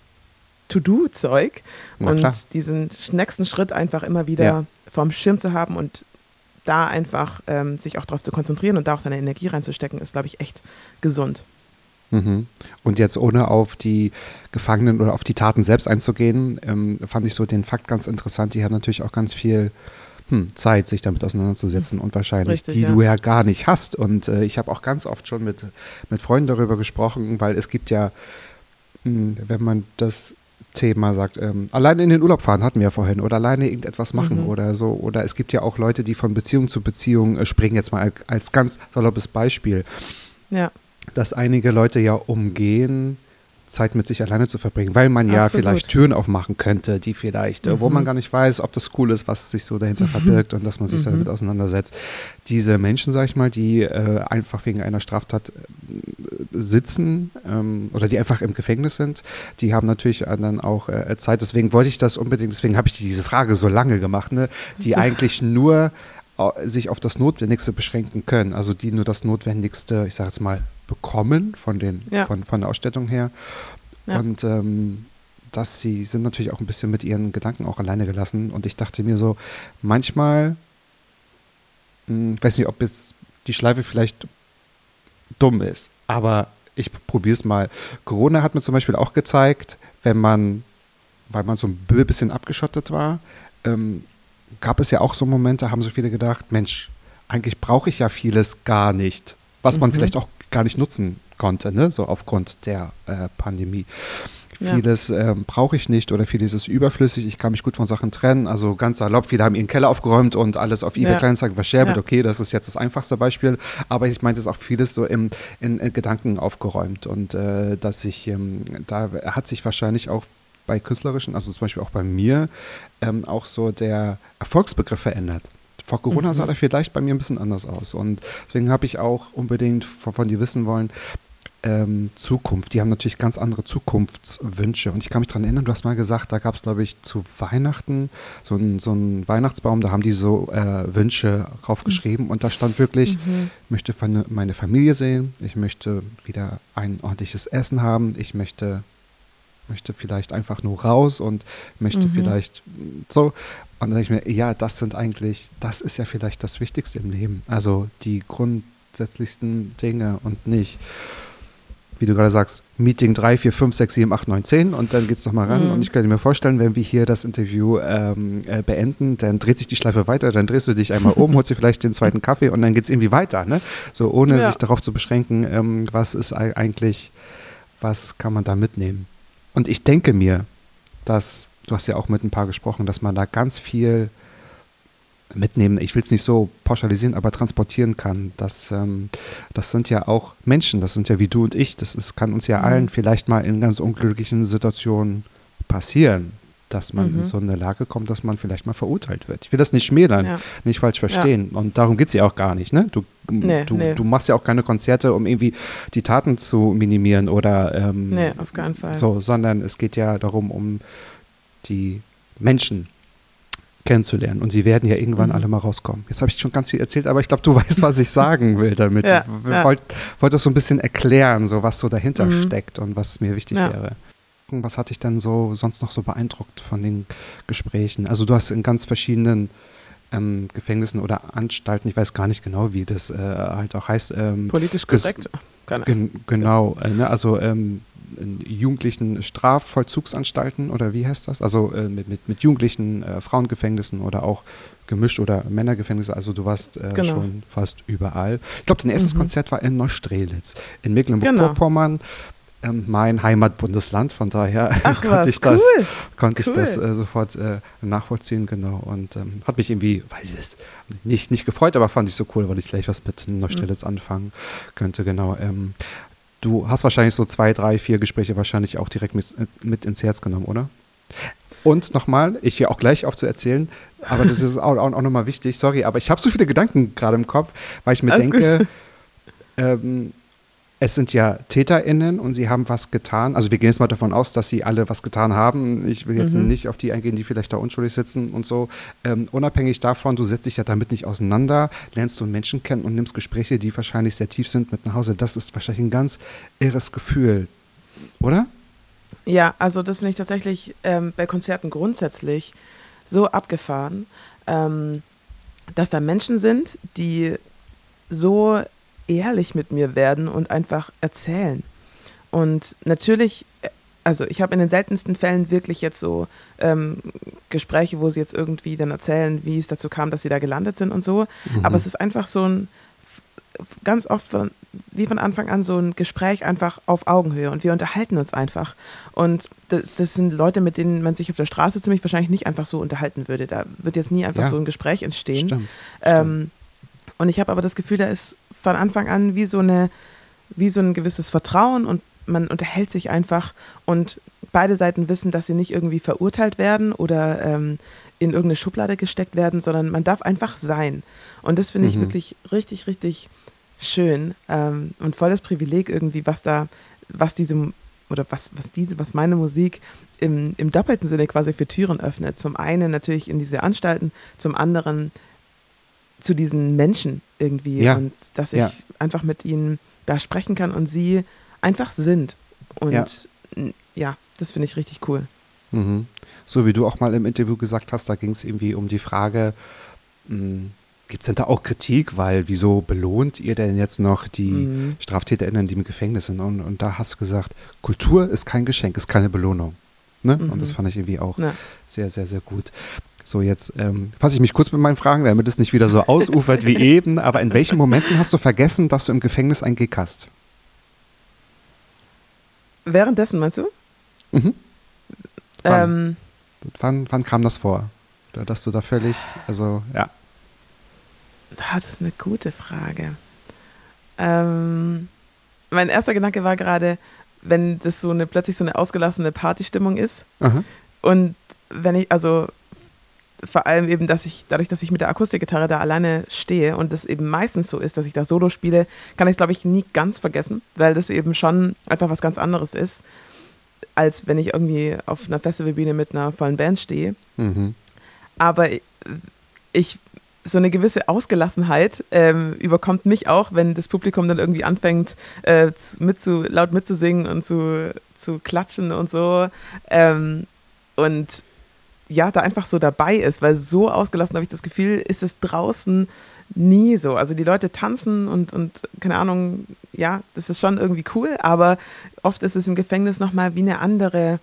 To-Do-Zeug und diesen nächsten Schritt einfach immer wieder ja. vorm Schirm zu haben und da einfach ähm, sich auch darauf zu konzentrieren und da auch seine Energie reinzustecken, ist, glaube ich, echt gesund. Mhm. Und jetzt ohne auf die Gefangenen oder auf die Taten selbst einzugehen, ähm, fand ich so den Fakt ganz interessant. Die haben natürlich auch ganz viel hm, Zeit, sich damit auseinanderzusetzen und wahrscheinlich, Richtig, die ja. du ja gar nicht hast. Und äh, ich habe auch ganz oft schon mit, mit Freunden darüber gesprochen, weil es gibt ja, hm, wenn man das Thema sagt, ähm, alleine in den Urlaub fahren hatten wir ja vorhin oder alleine irgendetwas machen mhm. oder so. Oder es gibt ja auch Leute, die von Beziehung zu Beziehung äh, springen, jetzt mal als ganz saloppes Beispiel. Ja dass einige Leute ja umgehen, Zeit mit sich alleine zu verbringen, weil man ja Absolut. vielleicht Türen aufmachen könnte, die vielleicht, mhm. wo man mhm. gar nicht weiß, ob das cool ist, was sich so dahinter mhm. verbirgt und dass man sich mhm. damit auseinandersetzt. Diese Menschen, sag ich mal, die äh, einfach wegen einer Straftat äh, sitzen ähm, oder die einfach im Gefängnis sind, die haben natürlich dann auch äh, Zeit. Deswegen wollte ich das unbedingt, deswegen habe ich diese Frage so lange gemacht, ne, die eigentlich nur äh, sich auf das Notwendigste beschränken können, also die nur das Notwendigste, ich sage jetzt mal, bekommen von, den, ja. von, von der Ausstattung her. Ja. Und ähm, dass sie sind natürlich auch ein bisschen mit ihren Gedanken auch alleine gelassen. Und ich dachte mir so, manchmal, ich hm, weiß nicht, ob jetzt die Schleife vielleicht dumm ist, aber ich probiere es mal. Corona hat mir zum Beispiel auch gezeigt, wenn man, weil man so ein bisschen abgeschottet war, ähm, gab es ja auch so Momente, haben so viele gedacht, Mensch, eigentlich brauche ich ja vieles gar nicht, was man mhm. vielleicht auch gar nicht nutzen konnte, ne? so aufgrund der äh, Pandemie. Vieles ja. ähm, brauche ich nicht oder vieles ist überflüssig. Ich kann mich gut von Sachen trennen. Also ganz salopp, viele haben ihren Keller aufgeräumt und alles auf eBay ja. Kleinanzeigen verscherbelt. Ja. Okay, das ist jetzt das einfachste Beispiel. Aber ich meinte es auch vieles so im, in, in Gedanken aufgeräumt. Und äh, dass ich, ähm, da hat sich wahrscheinlich auch bei künstlerischen, also zum Beispiel auch bei mir, ähm, auch so der Erfolgsbegriff verändert. Vor Corona mhm. sah der vielleicht bei mir ein bisschen anders aus. Und deswegen habe ich auch unbedingt von, von dir wissen wollen, ähm, Zukunft. Die haben natürlich ganz andere Zukunftswünsche. Und ich kann mich daran erinnern, du hast mal gesagt, da gab es, glaube ich, zu Weihnachten so einen so Weihnachtsbaum, da haben die so äh, Wünsche raufgeschrieben. Mhm. Und da stand wirklich, mhm. ich möchte meine Familie sehen, ich möchte wieder ein ordentliches Essen haben, ich möchte möchte vielleicht einfach nur raus und möchte mhm. vielleicht so. Und dann denke ich mir, ja, das sind eigentlich, das ist ja vielleicht das Wichtigste im Leben. Also die grundsätzlichsten Dinge und nicht, wie du gerade sagst, Meeting 3, 4, 5, 6, 7, 8, 9, 10 und dann geht es nochmal ran. Mhm. Und ich könnte mir vorstellen, wenn wir hier das Interview ähm, äh, beenden, dann dreht sich die Schleife weiter, dann drehst du dich einmal um, holst dir vielleicht den zweiten Kaffee und dann geht es irgendwie weiter. Ne? So ohne ja. sich darauf zu beschränken, ähm, was ist eigentlich, was kann man da mitnehmen. Und ich denke mir, dass, du hast ja auch mit ein paar gesprochen, dass man da ganz viel mitnehmen, ich will es nicht so pauschalisieren, aber transportieren kann. Das, ähm, das sind ja auch Menschen, das sind ja wie du und ich, das ist, kann uns ja mhm. allen vielleicht mal in ganz unglücklichen Situationen passieren dass man mhm. in so eine Lage kommt, dass man vielleicht mal verurteilt wird. Ich will das nicht schmälern, ja. nicht falsch verstehen. Ja. Und darum geht es ja auch gar nicht. Ne? Du, nee, du, nee. du machst ja auch keine Konzerte, um irgendwie die Taten zu minimieren oder ähm, nee, auf keinen Fall. So, sondern es geht ja darum, um die Menschen kennenzulernen. Und sie werden ja irgendwann mhm. alle mal rauskommen. Jetzt habe ich schon ganz viel erzählt, aber ich glaube, du weißt, was ich sagen will damit. ja, ich wollte wollt das so ein bisschen erklären, so was so dahinter mhm. steckt und was mir wichtig wäre. Was hat dich denn so sonst noch so beeindruckt von den Gesprächen? Also du hast in ganz verschiedenen ähm, Gefängnissen oder Anstalten, ich weiß gar nicht genau, wie das äh, halt auch heißt. Ähm, Politisch korrekt. Gen genau, äh, ne, also ähm, jugendlichen Strafvollzugsanstalten oder wie heißt das? Also äh, mit, mit, mit jugendlichen äh, Frauengefängnissen oder auch gemischt oder Männergefängnisse. Also du warst äh, genau. schon fast überall. Ich glaube, dein erstes mhm. Konzert war in Neustrelitz in Mecklenburg-Vorpommern. Genau ähm, mein Heimatbundesland. Von daher Ach, konnte ich das, cool. konnte cool. ich das äh, sofort äh, nachvollziehen, genau. Und ähm, hat mich irgendwie, weiß ich es, nicht, nicht gefreut, aber fand ich so cool, weil ich gleich was mit Neustrelitz mhm. anfangen könnte, genau. Ähm, du hast wahrscheinlich so zwei, drei, vier Gespräche wahrscheinlich auch direkt mit, mit ins Herz genommen, oder? Und nochmal, ich hier auch gleich auf zu erzählen, aber das ist auch, auch, auch nochmal wichtig, sorry, aber ich habe so viele Gedanken gerade im Kopf, weil ich mir Alles denke, ähm, es sind ja TäterInnen und sie haben was getan. Also wir gehen jetzt mal davon aus, dass sie alle was getan haben. Ich will jetzt mhm. nicht auf die eingehen, die vielleicht da unschuldig sitzen und so. Ähm, unabhängig davon, du setzt dich ja damit nicht auseinander, lernst du Menschen kennen und nimmst Gespräche, die wahrscheinlich sehr tief sind, mit nach Hause. Das ist wahrscheinlich ein ganz irres Gefühl, oder? Ja, also das finde ich tatsächlich ähm, bei Konzerten grundsätzlich so abgefahren, ähm, dass da Menschen sind, die so ehrlich mit mir werden und einfach erzählen. Und natürlich, also ich habe in den seltensten Fällen wirklich jetzt so ähm, Gespräche, wo sie jetzt irgendwie dann erzählen, wie es dazu kam, dass sie da gelandet sind und so. Mhm. Aber es ist einfach so ein, ganz oft von, wie von Anfang an so ein Gespräch einfach auf Augenhöhe und wir unterhalten uns einfach. Und das, das, sind Leute, mit denen man sich auf der Straße ziemlich wahrscheinlich nicht einfach so unterhalten würde. Da wird jetzt nie einfach ja. so ein Gespräch entstehen. Stimmt. Ähm, und ich habe aber das Gefühl, da ist von Anfang an wie so eine, wie so ein gewisses Vertrauen und man unterhält sich einfach und beide Seiten wissen, dass sie nicht irgendwie verurteilt werden oder ähm, in irgendeine Schublade gesteckt werden, sondern man darf einfach sein. Und das finde ich mhm. wirklich richtig, richtig schön ähm, und volles Privileg irgendwie, was da, was diese oder was, was diese, was meine Musik im, im doppelten Sinne quasi für Türen öffnet. Zum einen natürlich in diese Anstalten, zum anderen zu diesen Menschen irgendwie ja. und dass ich ja. einfach mit ihnen da sprechen kann und sie einfach sind. Und ja, ja das finde ich richtig cool. Mhm. So wie du auch mal im Interview gesagt hast, da ging es irgendwie um die Frage, hm, Gibt es denn da auch Kritik, weil wieso belohnt ihr denn jetzt noch die mhm. StraftäterInnen, die im Gefängnis sind? Und, und, da hast du gesagt, Kultur ist kein Geschenk, ist keine Belohnung. Ne? Mhm. Und das fand ich irgendwie auch ja. sehr, sehr, sehr gut. So, jetzt ähm, fasse ich mich kurz mit meinen Fragen, damit es nicht wieder so ausufert wie eben. Aber in welchen Momenten hast du vergessen, dass du im Gefängnis einen Gig hast? Währenddessen, meinst du? Mhm. Wann? Ähm, wann, wann kam das vor? Dass du da völlig, also, ja. Ah, das ist eine gute Frage. Ähm, mein erster Gedanke war gerade, wenn das so eine plötzlich so eine ausgelassene Partystimmung ist. Aha. Und wenn ich, also vor allem eben, dass ich, dadurch, dass ich mit der Akustikgitarre da alleine stehe und das eben meistens so ist, dass ich da Solo spiele, kann ich es, glaube ich, nie ganz vergessen, weil das eben schon einfach was ganz anderes ist, als wenn ich irgendwie auf einer Festivalbühne mit einer vollen Band stehe. Mhm. Aber ich so eine gewisse Ausgelassenheit ähm, überkommt mich auch, wenn das Publikum dann irgendwie anfängt, äh, mitzu, laut mitzusingen und zu, zu klatschen und so. Ähm, und ja, da einfach so dabei ist, weil so ausgelassen habe ich das Gefühl, ist es draußen nie so. Also die Leute tanzen und, und keine Ahnung, ja, das ist schon irgendwie cool, aber oft ist es im Gefängnis nochmal wie eine andere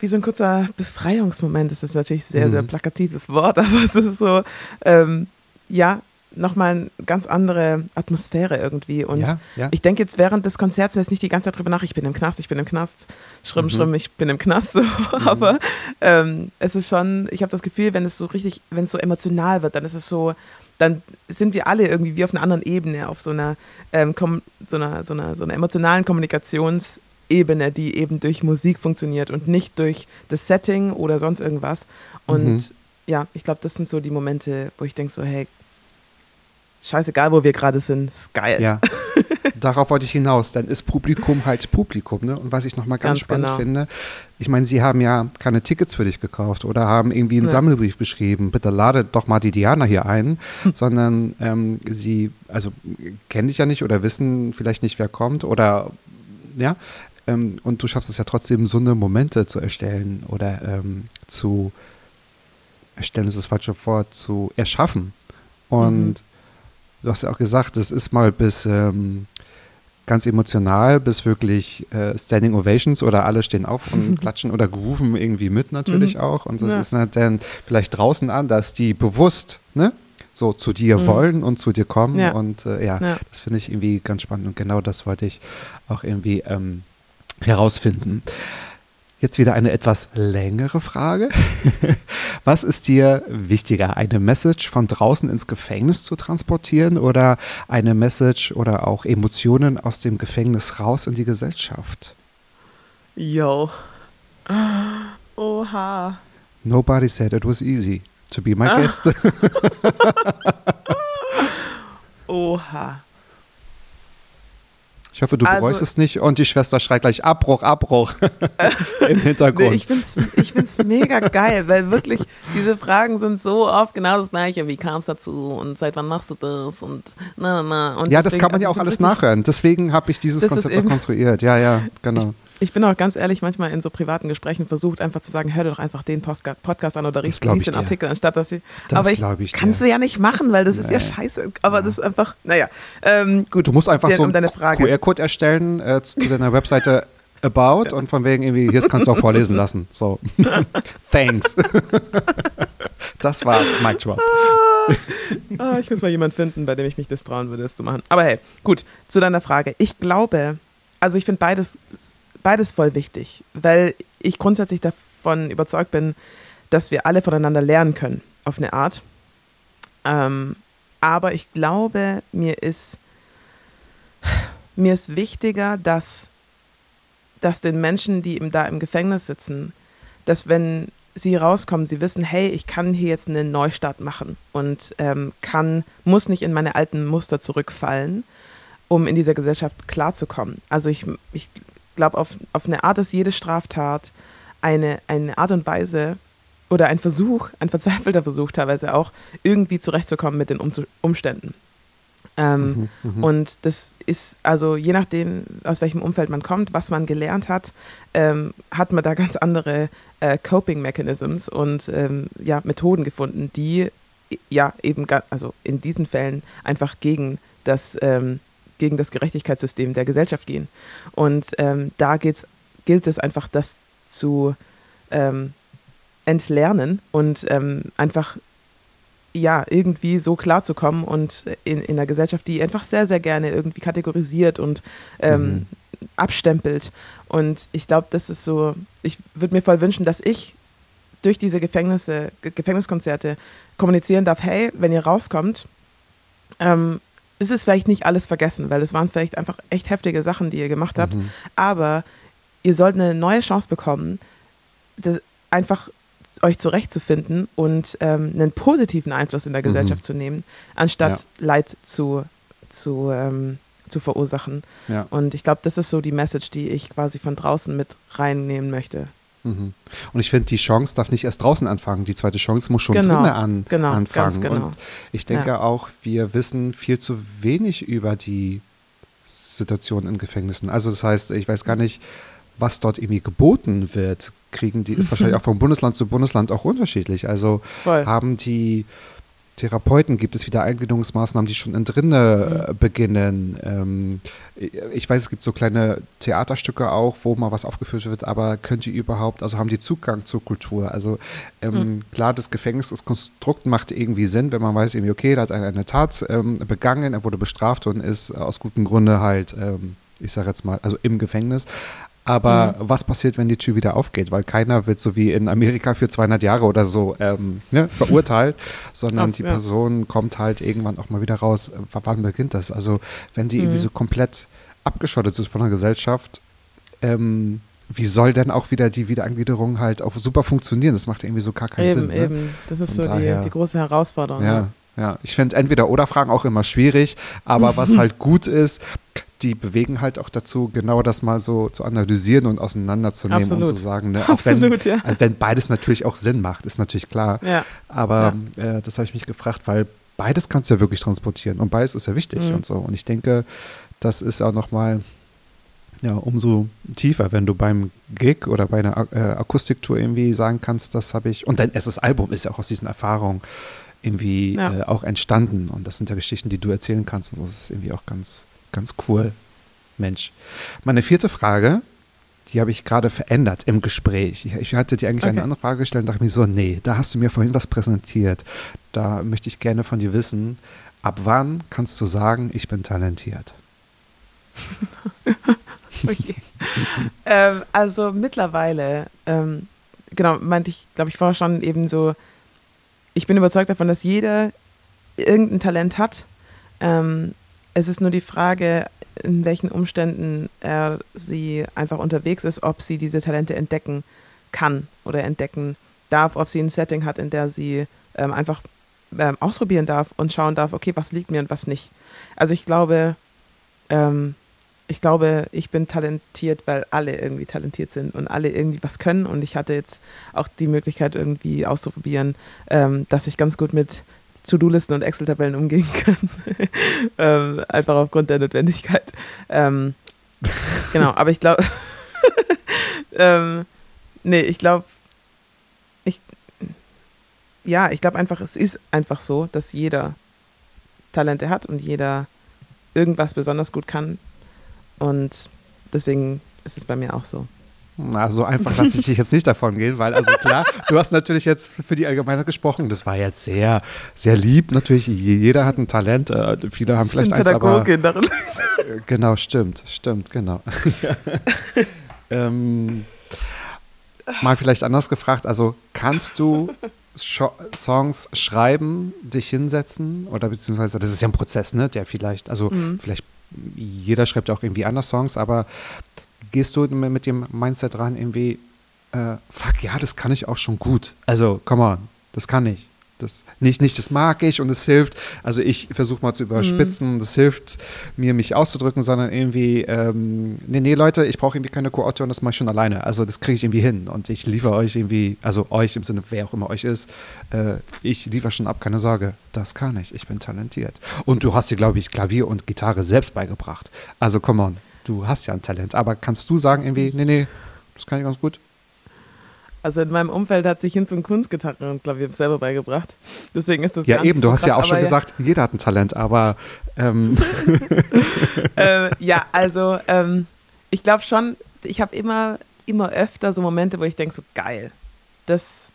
wie so ein kurzer Befreiungsmoment. Das ist natürlich ein sehr, mhm. sehr plakatives Wort, aber es ist so, ähm, ja, nochmal eine ganz andere Atmosphäre irgendwie. Und ja, ja. ich denke jetzt während des Konzerts jetzt nicht die ganze Zeit drüber nach, ich bin im Knast, ich bin im Knast, schrimm, mhm. schrimm, ich bin im Knast. So. Mhm. Aber ähm, es ist schon, ich habe das Gefühl, wenn es so richtig, wenn es so emotional wird, dann ist es so, dann sind wir alle irgendwie wie auf einer anderen Ebene, auf so einer, ähm, so einer, so einer, so einer emotionalen Kommunikations- Ebene, die eben durch Musik funktioniert und nicht durch das Setting oder sonst irgendwas. Und mhm. ja, ich glaube, das sind so die Momente, wo ich denke so, hey, scheißegal, wo wir gerade sind, ist geil. Ja. Darauf wollte ich hinaus. Dann ist Publikum halt Publikum. Ne? Und was ich nochmal ganz, ganz spannend genau. finde, ich meine, Sie haben ja keine Tickets für dich gekauft oder haben irgendwie einen ja. Sammelbrief geschrieben. Bitte lade doch mal die Diana hier ein. Sondern ähm, Sie, also kennen dich ja nicht oder wissen vielleicht nicht, wer kommt oder ja, ähm, und du schaffst es ja trotzdem, so eine Momente zu erstellen oder ähm, zu erstellen ist das falsche Wort, zu erschaffen. Und mhm. Du hast ja auch gesagt, es ist mal bis ähm, ganz emotional, bis wirklich äh, Standing Ovations oder alle stehen auf und klatschen oder grooven irgendwie mit natürlich mhm. auch. Und das ja. ist dann vielleicht draußen an, dass die bewusst, ne? so zu dir mhm. wollen und zu dir kommen. Ja. Und äh, ja, ja, das finde ich irgendwie ganz spannend. Und genau das wollte ich auch irgendwie ähm, herausfinden. Jetzt wieder eine etwas längere Frage. Was ist dir wichtiger, eine Message von draußen ins Gefängnis zu transportieren oder eine Message oder auch Emotionen aus dem Gefängnis raus in die Gesellschaft? Yo. Oha. Nobody said it was easy to be my guest. Oha. Ich hoffe, du bereust also, es nicht und die Schwester schreit gleich Abbruch, Abbruch im Hintergrund. Nee, ich finde es ich find's mega geil, weil wirklich diese Fragen sind so oft genau das Gleiche. Wie kam es dazu und seit wann machst du das und na, na. Und ja, deswegen, das kann man ja also auch alles nachhören. Deswegen habe ich dieses Konzept auch konstruiert. Ja, ja, genau ich bin auch ganz ehrlich manchmal in so privaten Gesprächen versucht, einfach zu sagen, hör dir doch einfach den Podcast an oder lies den Artikel, anstatt dass sie. Das aber ich, ich kannst du ja nicht machen, weil das nee. ist ja scheiße. Aber ja. das ist einfach, naja, ähm, gut. Du musst einfach so einen QR-Code erstellen äh, zu deiner Webseite About ja. und von wegen irgendwie, hier kannst du auch vorlesen lassen. So. Thanks. das war's, Mike Drop. Ah, ich muss mal jemanden finden, bei dem ich mich das trauen würde, das zu machen. Aber hey, gut, zu deiner Frage. Ich glaube, also ich finde beides beides voll wichtig, weil ich grundsätzlich davon überzeugt bin, dass wir alle voneinander lernen können, auf eine Art. Ähm, aber ich glaube, mir ist, mir ist wichtiger, dass, dass den Menschen, die eben da im Gefängnis sitzen, dass wenn sie rauskommen, sie wissen, hey, ich kann hier jetzt einen Neustart machen und ähm, kann, muss nicht in meine alten Muster zurückfallen, um in dieser Gesellschaft klarzukommen. Also ich, ich glaube, auf, auf eine Art ist jede Straftat eine, eine Art und Weise oder ein Versuch, ein verzweifelter Versuch teilweise auch, irgendwie zurechtzukommen mit den um Umständen. Ähm, mhm, mhm, und das ist, also je nachdem, aus welchem Umfeld man kommt, was man gelernt hat, ähm, hat man da ganz andere äh, Coping Mechanisms und ähm, ja, Methoden gefunden, die ja eben, also in diesen Fällen einfach gegen das, ähm, gegen das Gerechtigkeitssystem der Gesellschaft gehen. Und ähm, da geht's, gilt es einfach, das zu ähm, entlernen und einfach ja, irgendwie so klarzukommen und in, in einer Gesellschaft, die einfach sehr, sehr gerne irgendwie kategorisiert und ähm, mhm. abstempelt. Und ich glaube, das ist so, ich würde mir voll wünschen, dass ich durch diese Gefängnisse, Gefängniskonzerte kommunizieren darf, hey, wenn ihr rauskommt, ähm, ist es vielleicht nicht alles vergessen, weil es waren vielleicht einfach echt heftige Sachen, die ihr gemacht habt, mhm. aber ihr sollt eine neue Chance bekommen, einfach euch zurechtzufinden und ähm, einen positiven Einfluss in der mhm. Gesellschaft mhm. zu nehmen, anstatt ja. Leid zu, zu, ähm, zu verursachen. Ja. Und ich glaube, das ist so die Message, die ich quasi von draußen mit reinnehmen möchte. Mhm. Und ich finde, die Chance darf nicht erst draußen anfangen. Die zweite Chance muss schon genau, drinnen an, genau, anfangen. Genau. Und ich denke ja. auch, wir wissen viel zu wenig über die Situation in Gefängnissen. Also das heißt, ich weiß gar nicht, was dort irgendwie geboten wird, kriegen die, ist wahrscheinlich auch von Bundesland zu Bundesland auch unterschiedlich. Also Voll. haben die Therapeuten, gibt es wieder Eingewöhnungsmaßnahmen, die schon in drinne mhm. beginnen. Ähm, ich weiß, es gibt so kleine Theaterstücke auch, wo mal was aufgeführt wird, aber könnt ihr überhaupt, also haben die Zugang zur Kultur? Also ähm, mhm. klar, das Gefängnis, das Konstrukt macht irgendwie Sinn, wenn man weiß irgendwie, okay, da hat einer eine Tat ähm, begangen, er wurde bestraft und ist aus gutem Grunde halt ähm, ich sage jetzt mal, also im Gefängnis. Aber mhm. was passiert, wenn die Tür wieder aufgeht? Weil keiner wird so wie in Amerika für 200 Jahre oder so ähm, ne, verurteilt, sondern Krass, die ja. Person kommt halt irgendwann auch mal wieder raus. Wann beginnt das? Also wenn die mhm. irgendwie so komplett abgeschottet ist von der Gesellschaft, ähm, wie soll denn auch wieder die Wiedereingliederung halt auch super funktionieren? Das macht irgendwie so gar keinen eben, Sinn. Eben, ne? eben. Das ist Und so daher, die, die, große Herausforderung. Ja, ja. ja. ich finde entweder oder Fragen auch immer schwierig, aber was halt gut ist, die bewegen halt auch dazu, genau das mal so zu analysieren und auseinanderzunehmen Absolut. und zu sagen, ne, Absolut, wenn, ja. Also wenn beides natürlich auch Sinn macht, ist natürlich klar. Ja. Aber ja. Äh, das habe ich mich gefragt, weil beides kannst du ja wirklich transportieren und beides ist ja wichtig mhm. und so. Und ich denke, das ist auch nochmal ja, umso tiefer, wenn du beim Gig oder bei einer äh, Akustiktour irgendwie sagen kannst, das habe ich, und dein erstes Album ist ja auch aus diesen Erfahrungen irgendwie ja. äh, auch entstanden und das sind ja Geschichten, die du erzählen kannst und das ist irgendwie auch ganz, Ganz cool. Mensch. Meine vierte Frage, die habe ich gerade verändert im Gespräch. Ich hatte dir eigentlich okay. eine andere Frage gestellt und dachte mir so, nee, da hast du mir vorhin was präsentiert. Da möchte ich gerne von dir wissen, ab wann kannst du sagen, ich bin talentiert? okay. ähm, also mittlerweile, ähm, genau, meinte ich, glaube ich, vorher schon eben so, ich bin überzeugt davon, dass jeder irgendein Talent hat. Ähm, es ist nur die Frage, in welchen Umständen er sie einfach unterwegs ist, ob sie diese Talente entdecken kann oder entdecken darf, ob sie ein Setting hat, in der sie ähm, einfach ähm, ausprobieren darf und schauen darf, okay, was liegt mir und was nicht. Also ich glaube, ähm, ich glaube, ich bin talentiert, weil alle irgendwie talentiert sind und alle irgendwie was können. Und ich hatte jetzt auch die Möglichkeit, irgendwie auszuprobieren, ähm, dass ich ganz gut mit To-Do-Listen und Excel-Tabellen umgehen kann. ähm, einfach aufgrund der Notwendigkeit. Ähm, genau, aber ich glaube, ähm, nee, ich glaube, ich, ja, ich glaube einfach, es ist einfach so, dass jeder Talente hat und jeder irgendwas besonders gut kann. Und deswegen ist es bei mir auch so. Na, so einfach lasse ich dich jetzt nicht davon gehen, weil, also klar, du hast natürlich jetzt für die Allgemeinheit gesprochen. Das war jetzt sehr, sehr lieb. Natürlich, jeder hat ein Talent. Äh, viele haben ich vielleicht eins, aber. Darin. Äh, genau, stimmt, stimmt, genau. ähm, mal vielleicht anders gefragt. Also, kannst du Songs schreiben, dich hinsetzen oder beziehungsweise, das ist ja ein Prozess, ne, der vielleicht, also mhm. vielleicht jeder schreibt auch irgendwie anders Songs, aber gehst du mit dem Mindset ran, irgendwie, äh, fuck, ja, das kann ich auch schon gut. Also, come on, das kann ich. Das, nicht, nicht, das mag ich und es hilft. Also ich versuche mal zu überspitzen, mhm. das hilft mir, mich auszudrücken, sondern irgendwie, ähm, nee, nee, Leute, ich brauche irgendwie keine Co-Autoren, das mache ich schon alleine. Also das kriege ich irgendwie hin und ich liefere euch irgendwie, also euch im Sinne, wer auch immer euch ist, äh, ich liefere schon ab, keine Sorge. Das kann ich, ich bin talentiert. Und du hast dir, glaube ich, Klavier und Gitarre selbst beigebracht. Also come on, du hast ja ein Talent. Aber kannst du sagen irgendwie, nee, nee, das kann ich ganz gut? Also in meinem Umfeld hat sich hin zum Kunstgitarre und Klavier selber beigebracht. Deswegen ist das Ja, eben, du so hast krass, ja auch schon gesagt, jeder hat ein Talent, aber ähm. äh, ja, also ähm, ich glaube schon, ich habe immer, immer öfter so Momente, wo ich denke, so geil, das,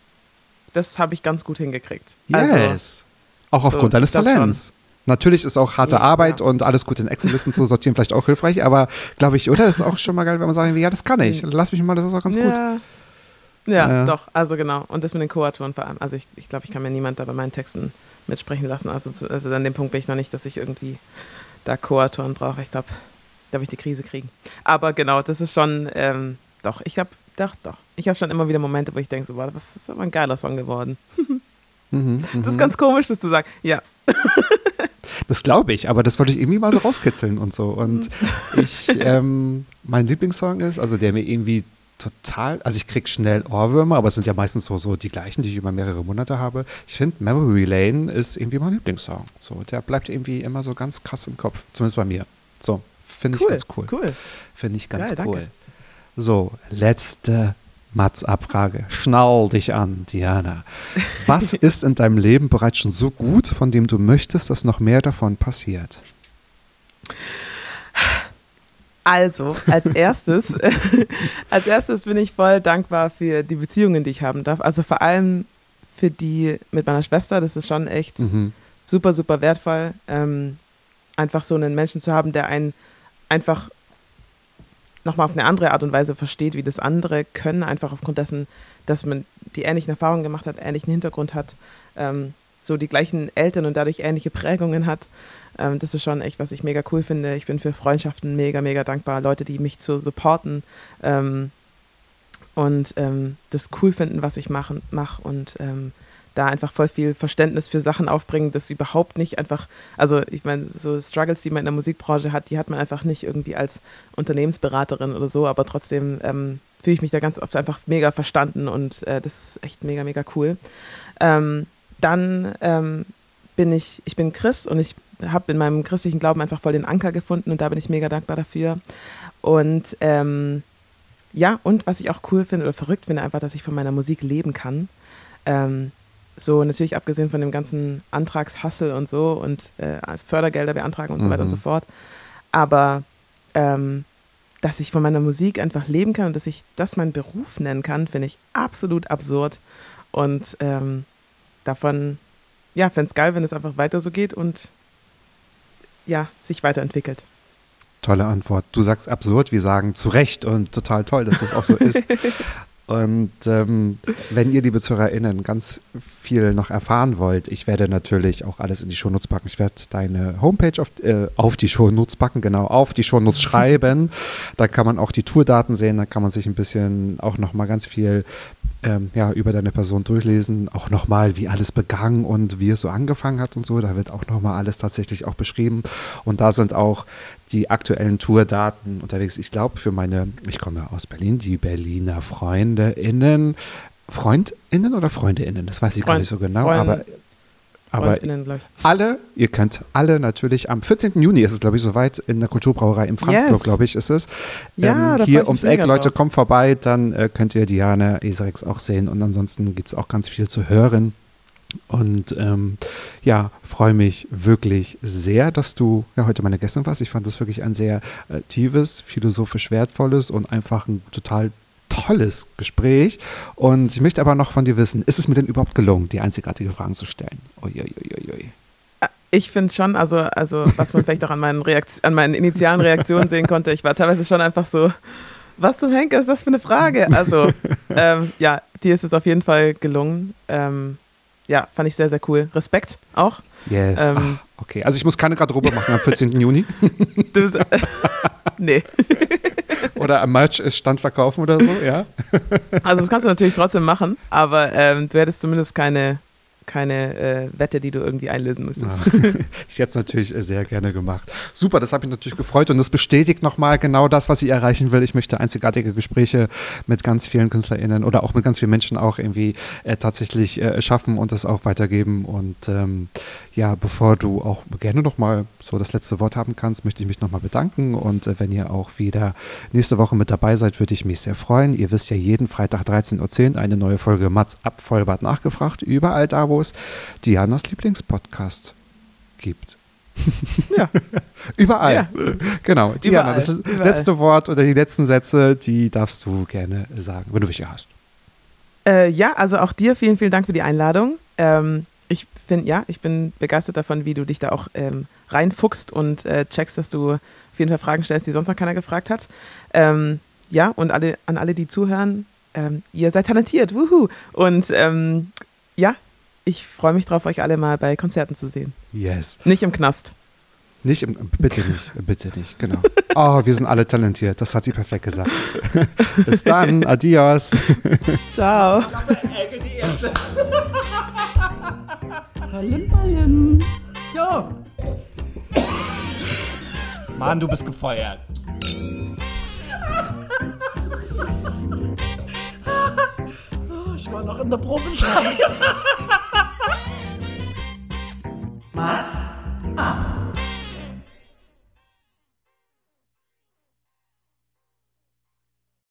das habe ich ganz gut hingekriegt. Also, yes. auch aufgrund so, deines Talents. Natürlich ist auch harte ja, Arbeit ja. und alles gut in Excel-Listen zu sortieren vielleicht auch hilfreich, aber glaube ich, oder? Das ist auch schon mal geil, wenn man sagen, ja, das kann ich. Lass mich mal, das ist auch ganz ja. gut. Ja, doch, also genau. Und das mit den Co-Autoren vor allem. Also ich, ich glaube, ich kann mir niemand da bei meinen Texten mitsprechen lassen. Also, zu, also an dem Punkt bin ich noch nicht, dass ich irgendwie da Co-Autoren brauche. Ich glaube, da habe ich die Krise kriegen. Aber genau, das ist schon, ähm, doch, ich habe, doch, doch. Ich habe schon immer wieder Momente, wo ich denke, so, wow, was ist aber ein geiler Song geworden. mhm, das ist mhm. ganz komisch, das zu sagen. Ja. Das glaube ich, aber das wollte ich irgendwie mal so rauskitzeln und so. Und ich, ähm, mein Lieblingssong ist, also der mir irgendwie total, also ich kriege schnell Ohrwürmer, aber es sind ja meistens so, so die gleichen, die ich über mehrere Monate habe. Ich finde, Memory Lane ist irgendwie mein Lieblingssong. So, der bleibt irgendwie immer so ganz krass im Kopf, zumindest bei mir. So, finde cool, ich ganz cool. Cool. Finde ich ganz Geil, cool. Danke. So, letzte Mats-Abfrage. Schnall dich an, Diana. Was ist in deinem Leben bereits schon so gut, von dem du möchtest, dass noch mehr davon passiert? Also, als erstes, als erstes bin ich voll dankbar für die Beziehungen, die ich haben darf. Also vor allem für die mit meiner Schwester. Das ist schon echt mhm. super, super wertvoll, ähm, einfach so einen Menschen zu haben, der einen einfach nochmal auf eine andere Art und Weise versteht, wie das andere können, einfach aufgrund dessen, dass man die ähnlichen Erfahrungen gemacht hat, ähnlichen Hintergrund hat, ähm, so die gleichen Eltern und dadurch ähnliche Prägungen hat. Ähm, das ist schon echt, was ich mega cool finde. Ich bin für Freundschaften mega, mega dankbar. Leute, die mich zu supporten ähm, und ähm, das cool finden, was ich mache mach und ähm, da einfach voll viel Verständnis für Sachen aufbringen, das überhaupt nicht einfach, also ich meine, so Struggles, die man in der Musikbranche hat, die hat man einfach nicht irgendwie als Unternehmensberaterin oder so, aber trotzdem ähm, fühle ich mich da ganz oft einfach mega verstanden und äh, das ist echt mega, mega cool. Ähm, dann ähm, bin ich, ich bin Christ und ich habe in meinem christlichen Glauben einfach voll den Anker gefunden und da bin ich mega dankbar dafür. Und ähm, ja, und was ich auch cool finde oder verrückt finde, einfach, dass ich von meiner Musik leben kann. Ähm, so natürlich abgesehen von dem ganzen Antragshassel und so und äh, als Fördergelder beantragen und mhm. so weiter und so mhm. fort. Aber ähm, dass ich von meiner Musik einfach leben kann und dass ich das meinen Beruf nennen kann, finde ich absolut absurd. Und ähm, davon, ja, fände es geil, wenn es einfach weiter so geht und ja, sich weiterentwickelt. Tolle Antwort. Du sagst absurd, wir sagen zu Recht und total toll, dass das auch so ist. Und ähm, wenn ihr, liebe ZuhörerInnen, ganz viel noch erfahren wollt, ich werde natürlich auch alles in die Shownotes packen. Ich werde deine Homepage auf, äh, auf die Shownotes packen, genau, auf die Shownotes schreiben. Da kann man auch die Tourdaten sehen, da kann man sich ein bisschen auch nochmal ganz viel ähm, ja, über deine Person durchlesen, auch nochmal, wie alles begangen und wie es so angefangen hat und so. Da wird auch nochmal alles tatsächlich auch beschrieben. Und da sind auch die aktuellen Tourdaten unterwegs. Ich glaube, für meine, ich komme aus Berlin, die Berliner FreundInnen, FreundInnen oder FreundInnen, das weiß ich Freund, gar nicht so genau, Freund, aber aber alle, ihr könnt alle natürlich am 14. Juni ist es, glaube ich, soweit in der Kulturbrauerei im Franzburg, yes. glaube ich, ist es. Ja, ähm, hier ums Eck, Leute, kommt vorbei, dann äh, könnt ihr Diana Eserex auch sehen und ansonsten gibt es auch ganz viel zu hören. Und ähm, ja, freue mich wirklich sehr, dass du ja heute meine Gästin warst. Ich fand das wirklich ein sehr äh, tiefes, philosophisch wertvolles und einfach ein total tolles Gespräch. Und ich möchte aber noch von dir wissen, ist es mir denn überhaupt gelungen, die einzigartige Fragen zu stellen? Uiuiuiui. Ich finde schon, also, also was man vielleicht auch an meinen, Reakt an meinen initialen Reaktionen sehen konnte, ich war teilweise schon einfach so, was zum Henker ist das für eine Frage? Also, ähm, ja, dir ist es auf jeden Fall gelungen. Ähm, ja, fand ich sehr, sehr cool. Respekt auch. Yes. Ähm, Ach, okay, also ich muss keine Garderobe machen am 14. Juni. du, nee. oder am Merch-Stand verkaufen oder so, ja? also das kannst du natürlich trotzdem machen, aber ähm, du hättest zumindest keine, keine äh, Wette, die du irgendwie einlösen müsstest. Ja. ich hätte es natürlich äh, sehr gerne gemacht. Super, das hat mich natürlich gefreut und das bestätigt nochmal genau das, was ich erreichen will. Ich möchte einzigartige Gespräche mit ganz vielen KünstlerInnen oder auch mit ganz vielen Menschen auch irgendwie äh, tatsächlich äh, schaffen und das auch weitergeben. Und ähm, ja, bevor du auch gerne nochmal so das letzte Wort haben kannst, möchte ich mich nochmal bedanken. Und äh, wenn ihr auch wieder nächste Woche mit dabei seid, würde ich mich sehr freuen. Ihr wisst ja, jeden Freitag 13.10 Uhr eine neue Folge Mats ab Vollbart nachgefragt. Überall da, wo es Dianas Lieblingspodcast gibt. Ja. Überall. Ja. Genau. Diana, das Überall. letzte Wort oder die letzten Sätze, die darfst du gerne sagen, wenn du welche hast. Äh, ja, also auch dir vielen, vielen Dank für die Einladung. Ähm, ich finde, ja, ich bin begeistert davon, wie du dich da auch ähm, reinfuchst und äh, checkst, dass du auf jeden Fall Fragen stellst, die sonst noch keiner gefragt hat. Ähm, ja, und alle, an alle, die zuhören, ähm, ihr seid talentiert, wuhu. Und ähm, ja, ich freue mich drauf, euch alle mal bei Konzerten zu sehen. Yes. Nicht im Knast. Nicht im, bitte nicht, bitte nicht, genau. Oh, wir sind alle talentiert, das hat sie perfekt gesagt. Bis dann, adios. Ciao. Ballim, ballim. So. Mann, du bist gefeuert. ich manchmal noch in der Probe Probezeit. Mats ab.